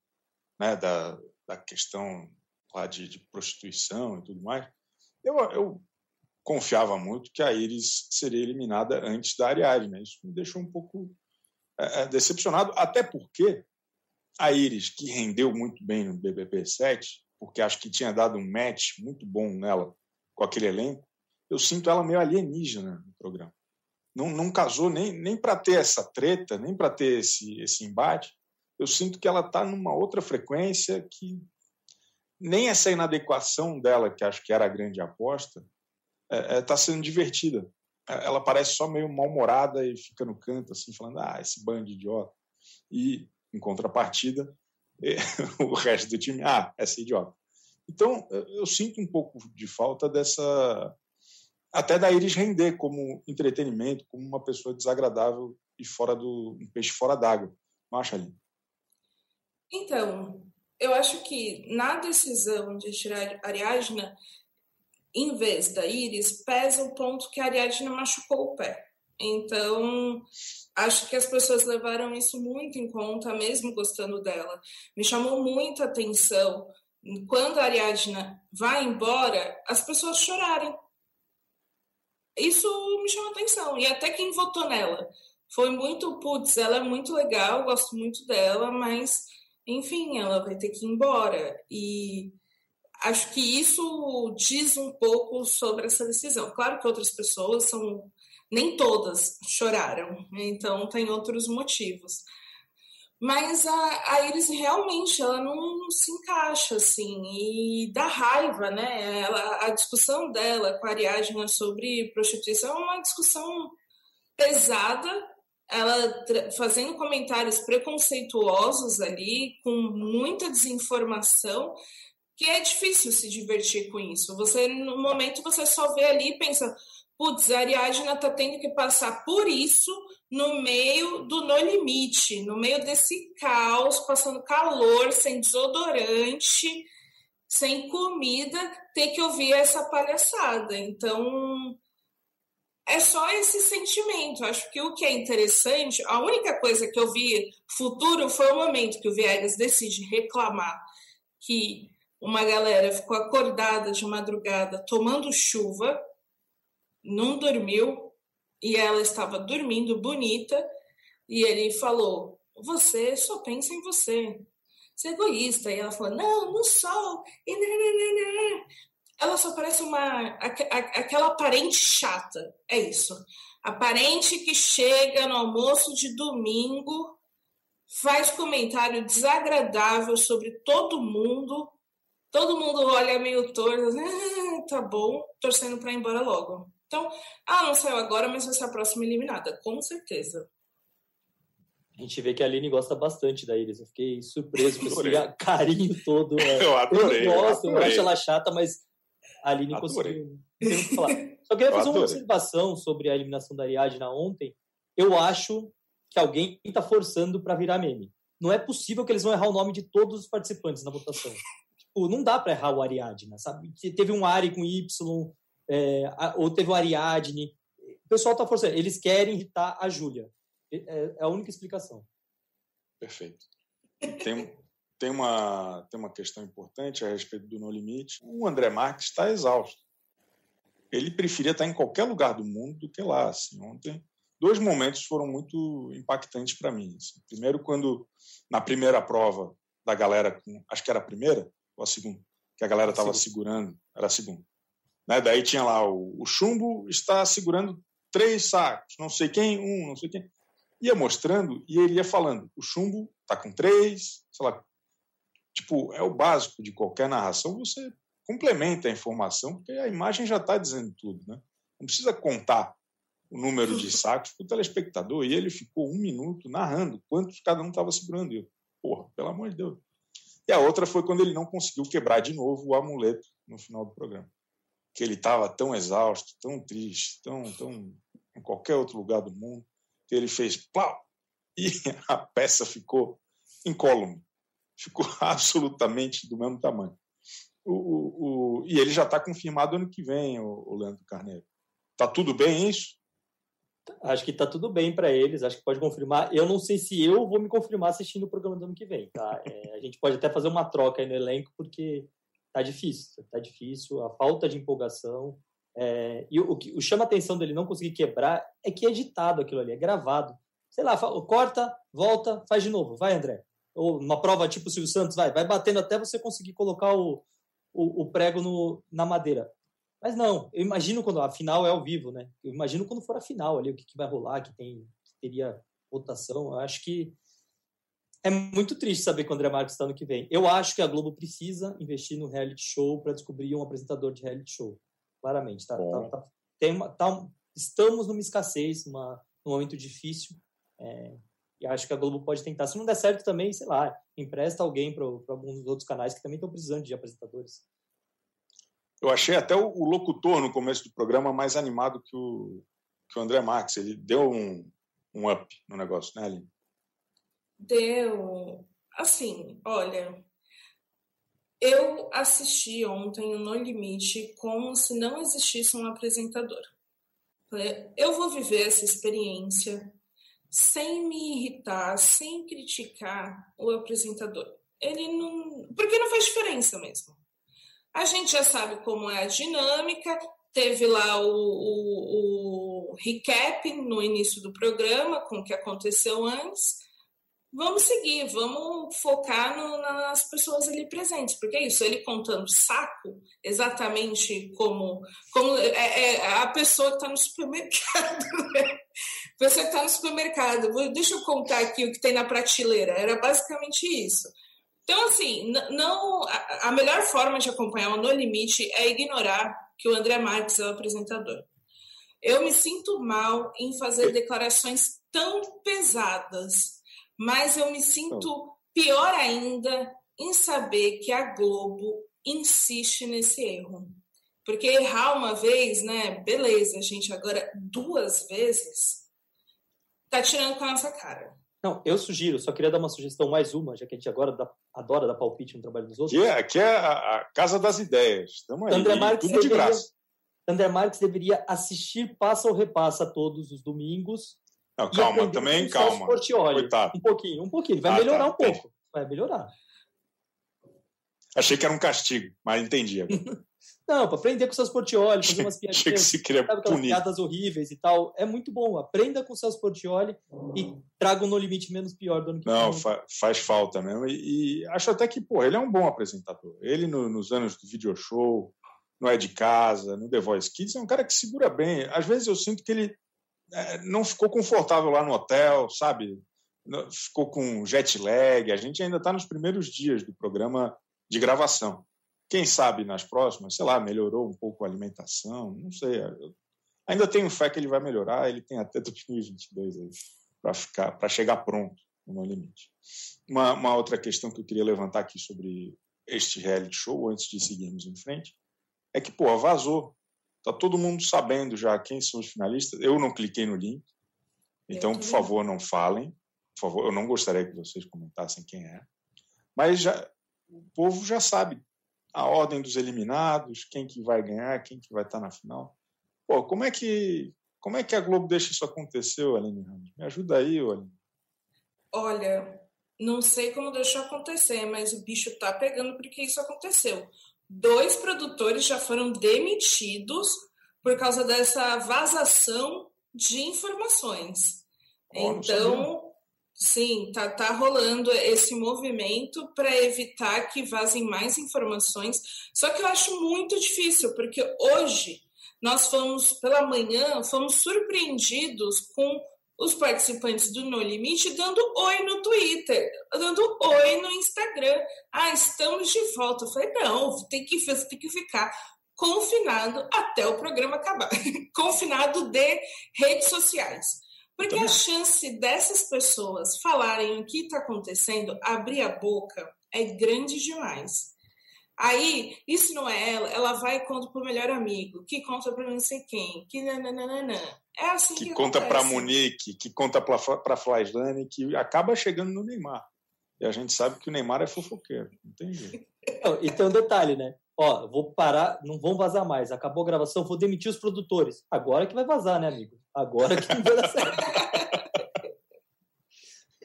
né, da, da questão lá de, de prostituição e tudo mais, eu, eu confiava muito que a Iris seria eliminada antes da Ariadne. Isso me deixou um pouco é, é decepcionado, até porque a Iris, que rendeu muito bem no BBB 7, porque acho que tinha dado um match muito bom nela com aquele elenco, eu sinto ela meio alienígena no programa. Não, não casou nem, nem para ter essa treta, nem para ter esse, esse embate. Eu sinto que ela está numa outra frequência que nem essa inadequação dela, que acho que era a grande aposta, está é, é, tá sendo divertida. É, ela parece só meio mal-humorada e fica no canto, assim, falando: ah, esse bando de idiota. E em contrapartida, (laughs) o resto do time, ah, essa idiota. Então, eu sinto um pouco de falta dessa. Até da Iris render como entretenimento, como uma pessoa desagradável e fora do. um peixe fora d'água. Não acha, Aline? Então, eu acho que na decisão de tirar Ariadna, em vez da Iris, pesa o ponto que a Ariadna machucou o pé. Então, acho que as pessoas levaram isso muito em conta, mesmo gostando dela. Me chamou muita atenção quando a Ariadna vai embora, as pessoas chorarem. Isso me chamou atenção. E até quem votou nela foi muito, putz, ela é muito legal, gosto muito dela, mas, enfim, ela vai ter que ir embora. E acho que isso diz um pouco sobre essa decisão. Claro que outras pessoas são nem todas choraram, então tem outros motivos. Mas a, a Iris realmente ela não se encaixa assim e dá raiva, né? Ela, a discussão dela com a Ariadna sobre prostituição é uma discussão pesada, ela fazendo comentários preconceituosos ali, com muita desinformação, que é difícil se divertir com isso. Você no momento você só vê ali e pensa, putz, a Ariadna está tendo que passar por isso no meio do No Limite, no meio desse caos, passando calor, sem desodorante, sem comida, ter que ouvir essa palhaçada. Então, é só esse sentimento. Acho que o que é interessante, a única coisa que eu vi futuro foi o momento que o Viegas decide reclamar que uma galera ficou acordada de madrugada tomando chuva, não dormiu e ela estava dormindo bonita e ele falou: "Você só pensa em você. Você é egoísta". E ela falou: "Não, no sol". E nananana ela só parece uma aquela parente chata. É isso. A parente que chega no almoço de domingo, faz comentário desagradável sobre todo mundo. Todo mundo olha meio torto, ah, tá bom, torcendo para ir embora logo. Então, ah, não saiu agora, mas vai ser a próxima eliminada, com certeza. A gente vê que a Aline gosta bastante da Iris. Eu fiquei surpreso com (laughs) esse carinho todo. É. Eu adorei. Eu gosto, eu, eu acho ela chata, mas a Aline Adorei. conseguiu. falar. Só queria fazer uma observação sobre a eliminação da Ariadna ontem. Eu acho que alguém está forçando para virar meme. Não é possível que eles vão errar o nome de todos os participantes na votação. tipo, não dá para errar o Ariadna, sabe? Teve um Ari com Y, é, ou teve o Ariadne. O pessoal está forçando. Eles querem irritar a Júlia. É, é a única explicação. Perfeito. Tem, tem uma, tem uma questão importante a respeito do No Limite. O André Marques está exausto. Ele preferia estar em qualquer lugar do mundo do que lá. Assim. Ontem, dois momentos foram muito impactantes para mim. Assim. Primeiro, quando, na primeira prova da galera, acho que era a primeira ou a segunda, que a galera estava segurando, era a segunda. Né? Daí tinha lá o, o chumbo está segurando três sacos, não sei quem, um, não sei quem. Ia mostrando e ele ia falando: o chumbo está com três, sei lá, tipo, é o básico de qualquer narração, você complementa a informação, porque a imagem já está dizendo tudo, né? Não precisa contar o número de (laughs) sacos para o telespectador, e ele ficou um minuto narrando quantos cada um estava segurando. Eu, porra, pelo amor de Deus. E a outra foi quando ele não conseguiu quebrar de novo o amuleto no final do programa. Que ele estava tão exausto, tão triste, tão, tão em qualquer outro lugar do mundo, que ele fez plau, e (laughs) a peça ficou incólume ficou (laughs) absolutamente do mesmo tamanho. O, o, o e ele já está confirmado ano que vem, o, o Leandro Carneiro. Está tudo bem isso? Acho que está tudo bem para eles, acho que pode confirmar. Eu não sei se eu vou me confirmar assistindo o programa do ano que vem, tá? É, a gente pode até fazer uma troca aí no elenco, porque tá difícil, tá difícil, a falta de empolgação. É, e o que o chama a atenção dele não conseguir quebrar é que é editado aquilo ali, é gravado. Sei lá, corta, volta, faz de novo. Vai, André ou uma prova tipo o Silvio Santos, vai, vai batendo até você conseguir colocar o, o, o, prego no, na madeira. Mas não, eu imagino quando a final é ao vivo, né? Eu imagino quando for a final ali, o que, que vai rolar, que tem que teria votação. Eu acho que é muito triste saber que o André Marques está no que vem. Eu acho que a Globo precisa investir no reality show para descobrir um apresentador de reality show. Claramente, tá? tá, tá tem uma, tá, estamos numa escassez, numa, num momento difícil. É, e acho que a Globo pode tentar. Se não der certo também, sei lá, empresta alguém para alguns dos outros canais que também estão precisando de apresentadores. Eu achei até o, o, locutor no começo do programa mais animado que o, que o André Marques. Ele deu um, um up no negócio, né, Aline? Deu. Assim, olha, eu assisti ontem o No Limite como se não existisse um apresentador. Eu vou viver essa experiência sem me irritar, sem criticar o apresentador. Ele não. Porque não faz diferença mesmo. A gente já sabe como é a dinâmica, teve lá o, o, o recap no início do programa, com o que aconteceu antes vamos seguir, vamos focar no, nas pessoas ali presentes, porque é isso, ele contando saco, exatamente como, como é, é a pessoa que está no supermercado, (laughs) né? A pessoa que está no supermercado, deixa eu contar aqui o que tem na prateleira, era basicamente isso. Então, assim, não a melhor forma de acompanhar o No Limite é ignorar que o André Marques é o apresentador. Eu me sinto mal em fazer declarações tão pesadas mas eu me sinto pior ainda em saber que a Globo insiste nesse erro. Porque errar uma vez, né? Beleza, gente, agora duas vezes tá tirando com a nossa cara. Não, eu sugiro, só queria dar uma sugestão, mais uma, já que a gente agora dá, adora dar palpite no trabalho dos outros. Aqui é, aqui é a, a, casa das ideias. Estamos aí, André Marques tudo de graça. André Marques deveria assistir passa ou repassa todos os domingos. Não, calma, também calma. Coitado. Um pouquinho, um pouquinho. Ele vai ah, melhorar tá, um pouco. Vai melhorar. Achei que era um castigo, mas entendi (laughs) Não, para aprender com o Celso Portioli, fazer umas (laughs) piadinhas, que se queria sabe, punir. piadas horríveis e tal. É muito bom. Aprenda com o Celso Portioli e traga um No Limite menos pior do ano que vem. Não, fa faz falta mesmo. E, e, acho até que, pô, ele é um bom apresentador. Ele, no, nos anos do video show, no É de Casa, no The Voice Kids, é um cara que segura bem. Às vezes eu sinto que ele não ficou confortável lá no hotel, sabe? Ficou com jet lag. A gente ainda está nos primeiros dias do programa de gravação. Quem sabe nas próximas, sei lá, melhorou um pouco a alimentação, não sei. Ainda tenho fé que ele vai melhorar, ele tem até (laughs) 2022 aí para ficar, para chegar pronto no limite. Uma, uma outra questão que eu queria levantar aqui sobre este reality show, antes de seguirmos em frente, é que, pô, vazou. Tá todo mundo sabendo já quem são os finalistas. Eu não cliquei no link, então, por favor, não falem. Por favor, eu não gostaria que vocês comentassem quem é. Mas já, o povo já sabe a ordem dos eliminados, quem que vai ganhar, quem que vai estar na final. Pô, como é que como é que a Globo deixa isso acontecer, Aline Ramos? Me ajuda aí, Aline. Olha, não sei como deixou acontecer, mas o bicho tá pegando porque isso aconteceu. Dois produtores já foram demitidos por causa dessa vazação de informações. Oh, então, Sim, tá, tá rolando esse movimento para evitar que vazem mais informações. Só que eu acho muito difícil, porque hoje nós fomos, pela manhã, fomos surpreendidos com os participantes do No Limite dando oi no Twitter, dando oi no Instagram. Ah, estamos de volta. Eu falei, não, tem que, tem que ficar confinado até o programa acabar. (laughs) confinado de redes sociais. Porque a chance dessas pessoas falarem o que está acontecendo, abrir a boca, é grande demais. Aí, isso não é ela, ela vai e conta pro melhor amigo, que conta para não sei quem, que nananana. É assim que, que conta para Monique, que conta para Flyslane, que acaba chegando no Neymar. E a gente sabe que o Neymar é fofoqueiro, não tem jeito. (laughs) e tem um detalhe, né? Ó, vou parar, não vão vazar mais. Acabou a gravação, vou demitir os produtores. Agora que vai vazar, né, amigo? Agora que não vai dar certo. (laughs)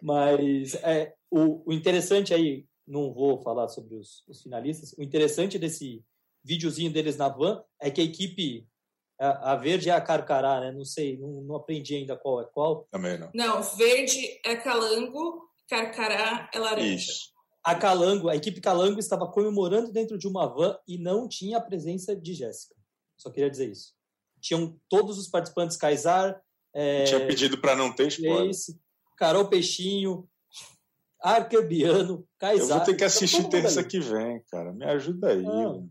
Mas é, o, o, interessante aí, não vou falar sobre os, os, finalistas, o interessante desse videozinho deles na van é que a equipe, a, a verde é a Carcará, né? Não sei, não, não aprendi ainda qual é qual. Também não. Não, verde é Calango, Carcará é laranja. Isso. A Calango, a equipe Calango estava comemorando dentro de uma van e não tinha a presença de Jéssica. Só queria dizer isso. Tinham todos os participantes Kaysar. É, tinha pedido para não ter spoiler. Carol Peixinho, Arquebiano, Kaysar. Eu vou ter que assistir terça ali. que vem, cara. Me ajuda aí. Não,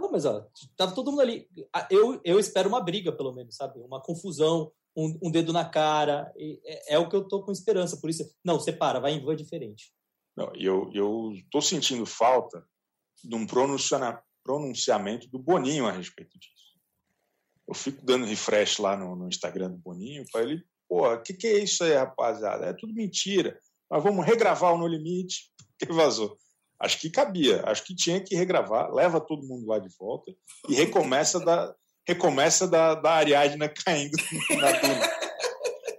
não mas ó, tava todo mundo ali. Eu, eu espero uma briga, pelo menos, sabe? Uma confusão, um, um dedo na cara. É, é, o que eu tô com esperança. Por isso, não, separa, vai em van diferente. Não, eu, eu tô sentindo falta de um pronunciamento do Boninho a respeito disso. Eu fico dando refresh lá no, no Instagram do Boninho para ele Porra, o que, que é isso aí, rapaziada? É tudo mentira. Mas vamos regravar o No Limite, (laughs) que vazou. Acho que cabia, acho que tinha que regravar, leva todo mundo lá de volta e recomeça da, recomeça da, da Ariadna caindo (laughs) na tuna.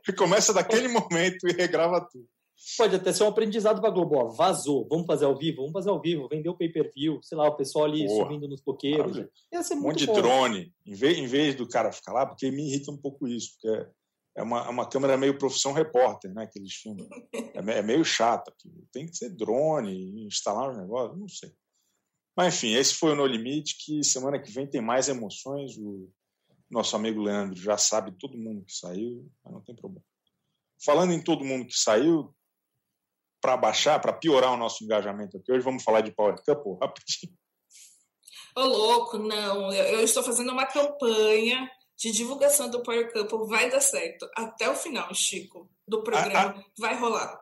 recomeça daquele momento e regrava tudo. Pode até ser um aprendizado para a Globo. Ó, vazou, vamos fazer ao vivo, vamos fazer ao vivo, vender o pay-per-view, sei lá, o pessoal ali Porra. subindo nos bloqueiros. Ia ser um monte bom. de drone, em vez, em vez do cara ficar lá, porque me irrita um pouco isso, porque é uma, é uma câmera meio profissão repórter, né? Que eles filmam. É, é meio chato. Tem que ser drone, instalar um negócio, não sei. Mas enfim, esse foi o No Limite, que semana que vem tem mais emoções. O nosso amigo Leandro já sabe todo mundo que saiu, mas não tem problema. Falando em todo mundo que saiu, para baixar, para piorar o nosso engajamento aqui, hoje vamos falar de Power Couple rapidinho. Ô, louco, não. Eu, eu estou fazendo uma campanha de divulgação do Power Couple vai dar certo. Até o final, Chico, do programa. A, a, vai rolar.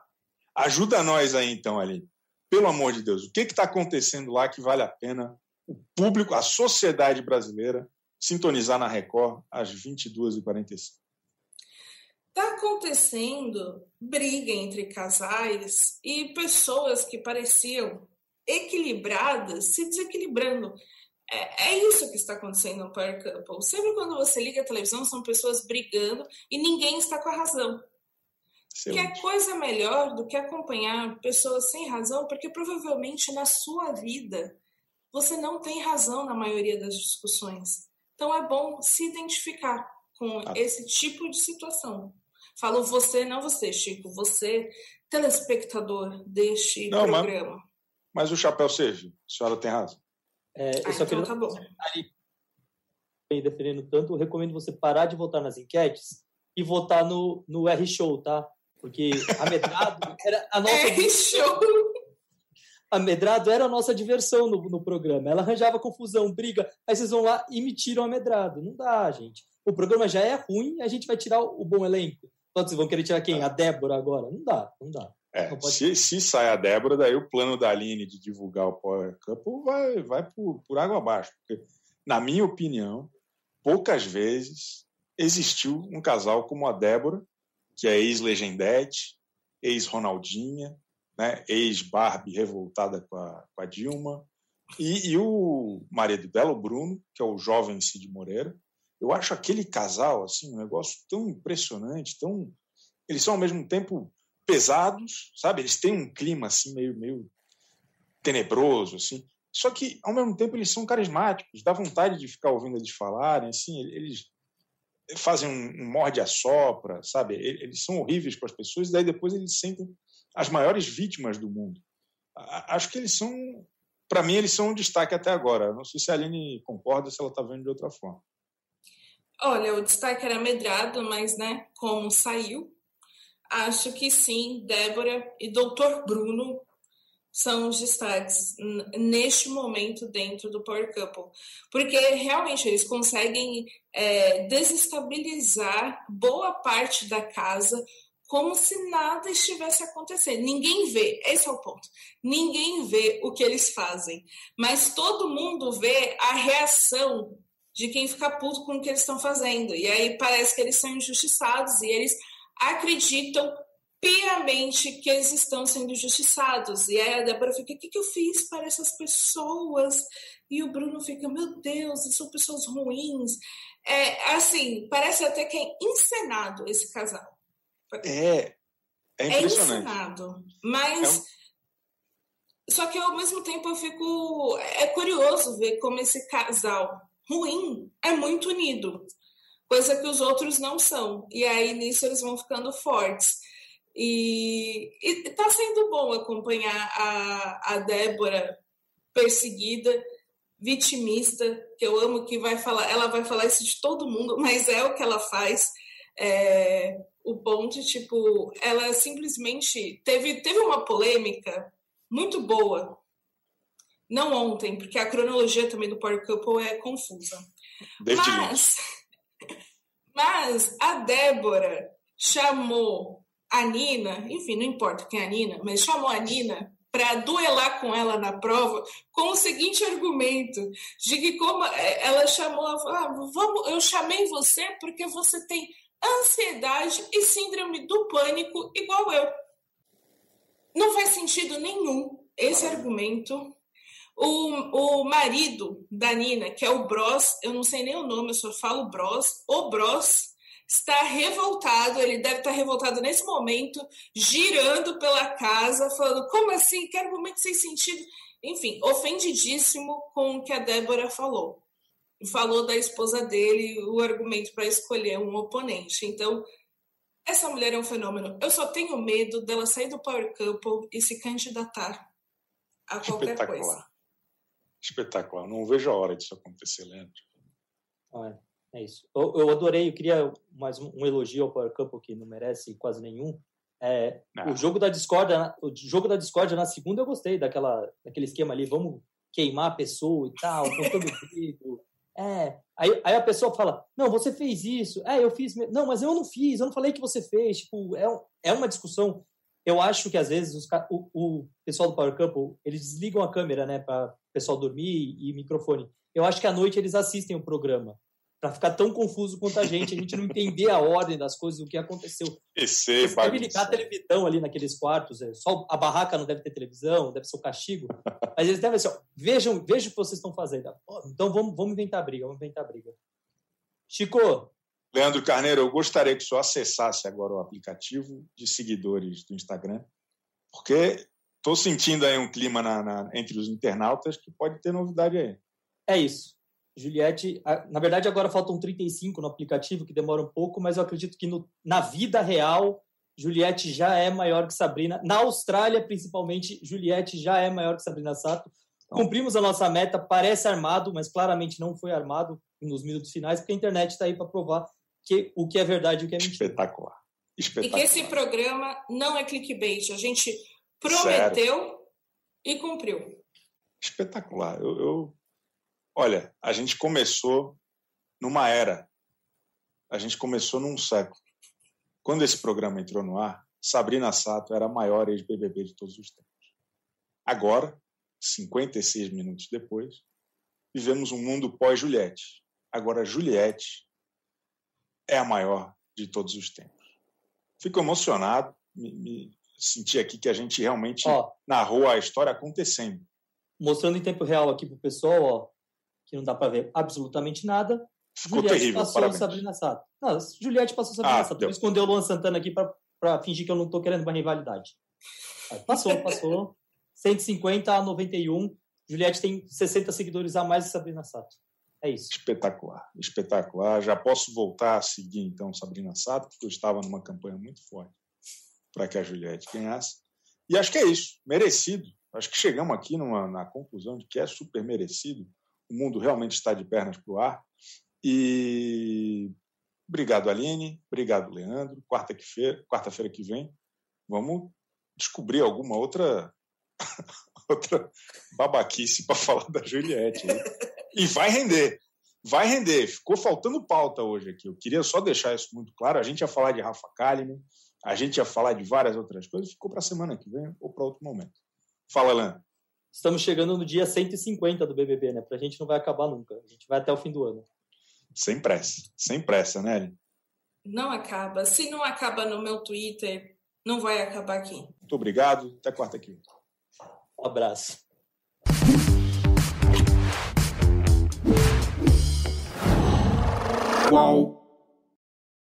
Ajuda nós aí, então, ali. Pelo amor de Deus, o que está acontecendo lá que vale a pena o público, a sociedade brasileira, sintonizar na Record às 22h45? Está acontecendo briga entre casais e pessoas que pareciam equilibradas se desequilibrando. É, é isso que está acontecendo no Power Couple. Sempre quando você liga a televisão, são pessoas brigando e ninguém está com a razão. Excelente. Que é coisa melhor do que acompanhar pessoas sem razão, porque provavelmente na sua vida você não tem razão na maioria das discussões. Então é bom se identificar com ah. esse tipo de situação. Falo você, não você, Chico, você, telespectador deste não, programa. Mas, mas, o chapéu serve, a senhora tem razão. É, eu ah, só então tá bom. defendendo tanto, eu recomendo você parar de votar nas enquetes e votar no, no R-Show, tá? Porque a Medrado (laughs) era a nossa. R-Show! A Medrado era a nossa diversão no, no programa. Ela arranjava confusão, briga, aí vocês vão lá e me tiram a Medrado. Não dá, gente. O programa já é ruim, a gente vai tirar o, o bom elenco. Então, vocês vão querer tirar quem? A Débora agora? Não dá, não dá. É, se, se sai a Débora, daí o plano da Aline de divulgar o Power Couple vai, vai por, por água abaixo. Porque, na minha opinião, poucas vezes existiu um casal como a Débora, que é ex-Legendete, ex-Ronaldinha, né, ex-Barbie revoltada com a, com a Dilma, e, e, o marido dela, o Bruno, que é o jovem Cid Moreira. Eu acho aquele casal assim um negócio tão impressionante, tão eles são ao mesmo tempo pesados, sabe? Eles têm um clima assim meio meio tenebroso assim. Só que ao mesmo tempo eles são carismáticos, dá vontade de ficar ouvindo eles falarem, assim, eles fazem um, um morde a sopra, sabe? Eles são horríveis com as pessoas e daí depois eles sentem as maiores vítimas do mundo. Acho que eles são, para mim, eles são um destaque até agora. Não sei se a Aline concorda, se ela está vendo de outra forma. Olha, o destaque era medrado, mas, né, como saiu, acho que sim, Débora e Doutor Bruno são os destaques neste momento dentro do Power Couple. Porque realmente eles conseguem é, desestabilizar boa parte da casa como se nada estivesse acontecendo. Ninguém vê, esse é o ponto. Ninguém vê o que eles fazem, mas todo mundo vê a reação de quem fica puto com o que eles estão fazendo. E aí parece que eles são injustiçados e eles acreditam piamente que eles estão sendo injustiçados. E aí a Débora fica: o que, que eu fiz para essas pessoas? E o Bruno fica: meu Deus, são pessoas ruins. É assim, parece até que é encenado esse casal. É, é impressionante. É ensinado, mas... É um... Só que ao mesmo tempo eu fico... É curioso ver como esse casal ruim é muito unido. Coisa que os outros não são. E aí nisso eles vão ficando fortes. E, está sendo bom acompanhar a, a Débora perseguida, vitimista, que eu amo que vai falar, ela vai falar isso de todo mundo, mas é o que ela faz. É, o ponto, tipo, ela simplesmente teve, teve uma polêmica muito boa. Não ontem, porque a cronologia também do Power Couple é confusa. Desde mas, mas a Débora chamou a Nina, enfim, não importa quem é a Nina, mas chamou a Nina para duelar com ela na prova com o seguinte argumento de que como é, ela chamou, ah, vamos, eu chamei você porque você tem ansiedade e síndrome do pânico igual eu. Não faz sentido nenhum esse argumento. O, o marido da Nina, que é o Bros, eu não sei nem o nome, eu só falo Bros, o Bros está revoltado, ele deve estar revoltado nesse momento, girando pela casa, falando: como assim? Que argumento sem sentido? Enfim, ofendidíssimo com o que a Débora falou falou da esposa dele o argumento para escolher um oponente. Então, essa mulher é um fenômeno. Eu só tenho medo dela sair do Power Couple e se candidatar a qualquer coisa. Espetacular. Não vejo a hora disso acontecer, Leandro. Ah, é isso. Eu, eu, adorei, eu queria mais um, elogio ao Power Couple que não merece quase nenhum. É, o jogo da discórdia, o jogo da discórdia na segunda eu gostei daquela, daquele esquema ali, vamos queimar a pessoa e tal, contando (laughs) o é. Aí, aí a pessoa fala: Não, você fez isso. É, eu fiz. Não, mas eu não fiz, eu não falei que você fez. Tipo, é, é uma discussão. Eu acho que às vezes os, o, o pessoal do Power Couple eles desligam a câmera, né, para o pessoal dormir e, e microfone. Eu acho que à noite eles assistem o programa. para ficar tão confuso quanto a gente, a gente não entender a ordem das coisas, o que aconteceu. Você deve ligar a televisão ali naqueles quartos, é, só a barraca não deve ter televisão, deve ser o castigo, mas eles devem assim, ó, vejam, vejam o que vocês estão fazendo. Então vamos, vamos inventar briga, vamos inventar briga. Chico. Leandro Carneiro, eu gostaria que o senhor acessasse agora o aplicativo de seguidores do Instagram, porque estou sentindo aí um clima na, na, entre os internautas que pode ter novidade aí. É isso. Juliette, na verdade, agora faltam 35 no aplicativo, que demora um pouco, mas eu acredito que no, na vida real, Juliette já é maior que Sabrina. Na Austrália, principalmente, Juliette já é maior que Sabrina Sato. Cumprimos a nossa meta, parece armado, mas claramente não foi armado nos minutos finais, porque a internet está aí para provar que, o que é verdade e o que é mentira. Espetacular. Espetacular. E que esse programa não é clickbait. A gente prometeu Sério? e cumpriu. Espetacular. eu, eu Olha, a gente começou numa era, a gente começou num século. Quando esse programa entrou no ar, Sabrina Sato era a maior ex-BBB de todos os tempos. Agora, 56 minutos depois, vivemos um mundo pós-Juliette. Agora, Juliette é a maior de todos os tempos. Fico emocionado, me, me senti aqui que a gente realmente ó, narrou a história acontecendo. Mostrando em tempo real aqui para o pessoal, ó, que não dá para ver absolutamente nada. Ficou Juliette terrível, passou parabéns. Sabrina Sato. Não, Juliette passou Sabrina ah, Sato. Vou esconder o Luan Santana aqui para fingir que eu não estou querendo uma rivalidade. Passou, (laughs) passou. 150 a 91. Juliette tem 60 seguidores a mais de Sabrina Sato. É isso. Espetacular, espetacular. Já posso voltar a seguir então Sabrina Sato, porque eu estava numa campanha muito forte para que a Juliette ganhasse. E acho que é isso, merecido. Acho que chegamos aqui numa, na conclusão de que é super merecido o mundo realmente está de pernas para o ar. E obrigado, Aline. Obrigado, Leandro. Quarta-feira quarta que vem, vamos descobrir alguma outra (laughs) outra babaquice para falar da Juliette. (laughs) E vai render. Vai render. Ficou faltando pauta hoje aqui. Eu queria só deixar isso muito claro. A gente ia falar de Rafa Kalimann, a gente ia falar de várias outras coisas. Ficou para a semana que vem ou para outro momento. Fala, Leandro estamos chegando no dia 150 do BBB, né? Pra gente não vai acabar nunca. A gente vai até o fim do ano. Sem pressa. Sem pressa, né, Não acaba. Se não acaba no meu Twitter, não vai acabar aqui. Muito obrigado. Até quarta aqui. Um abraço. Qual?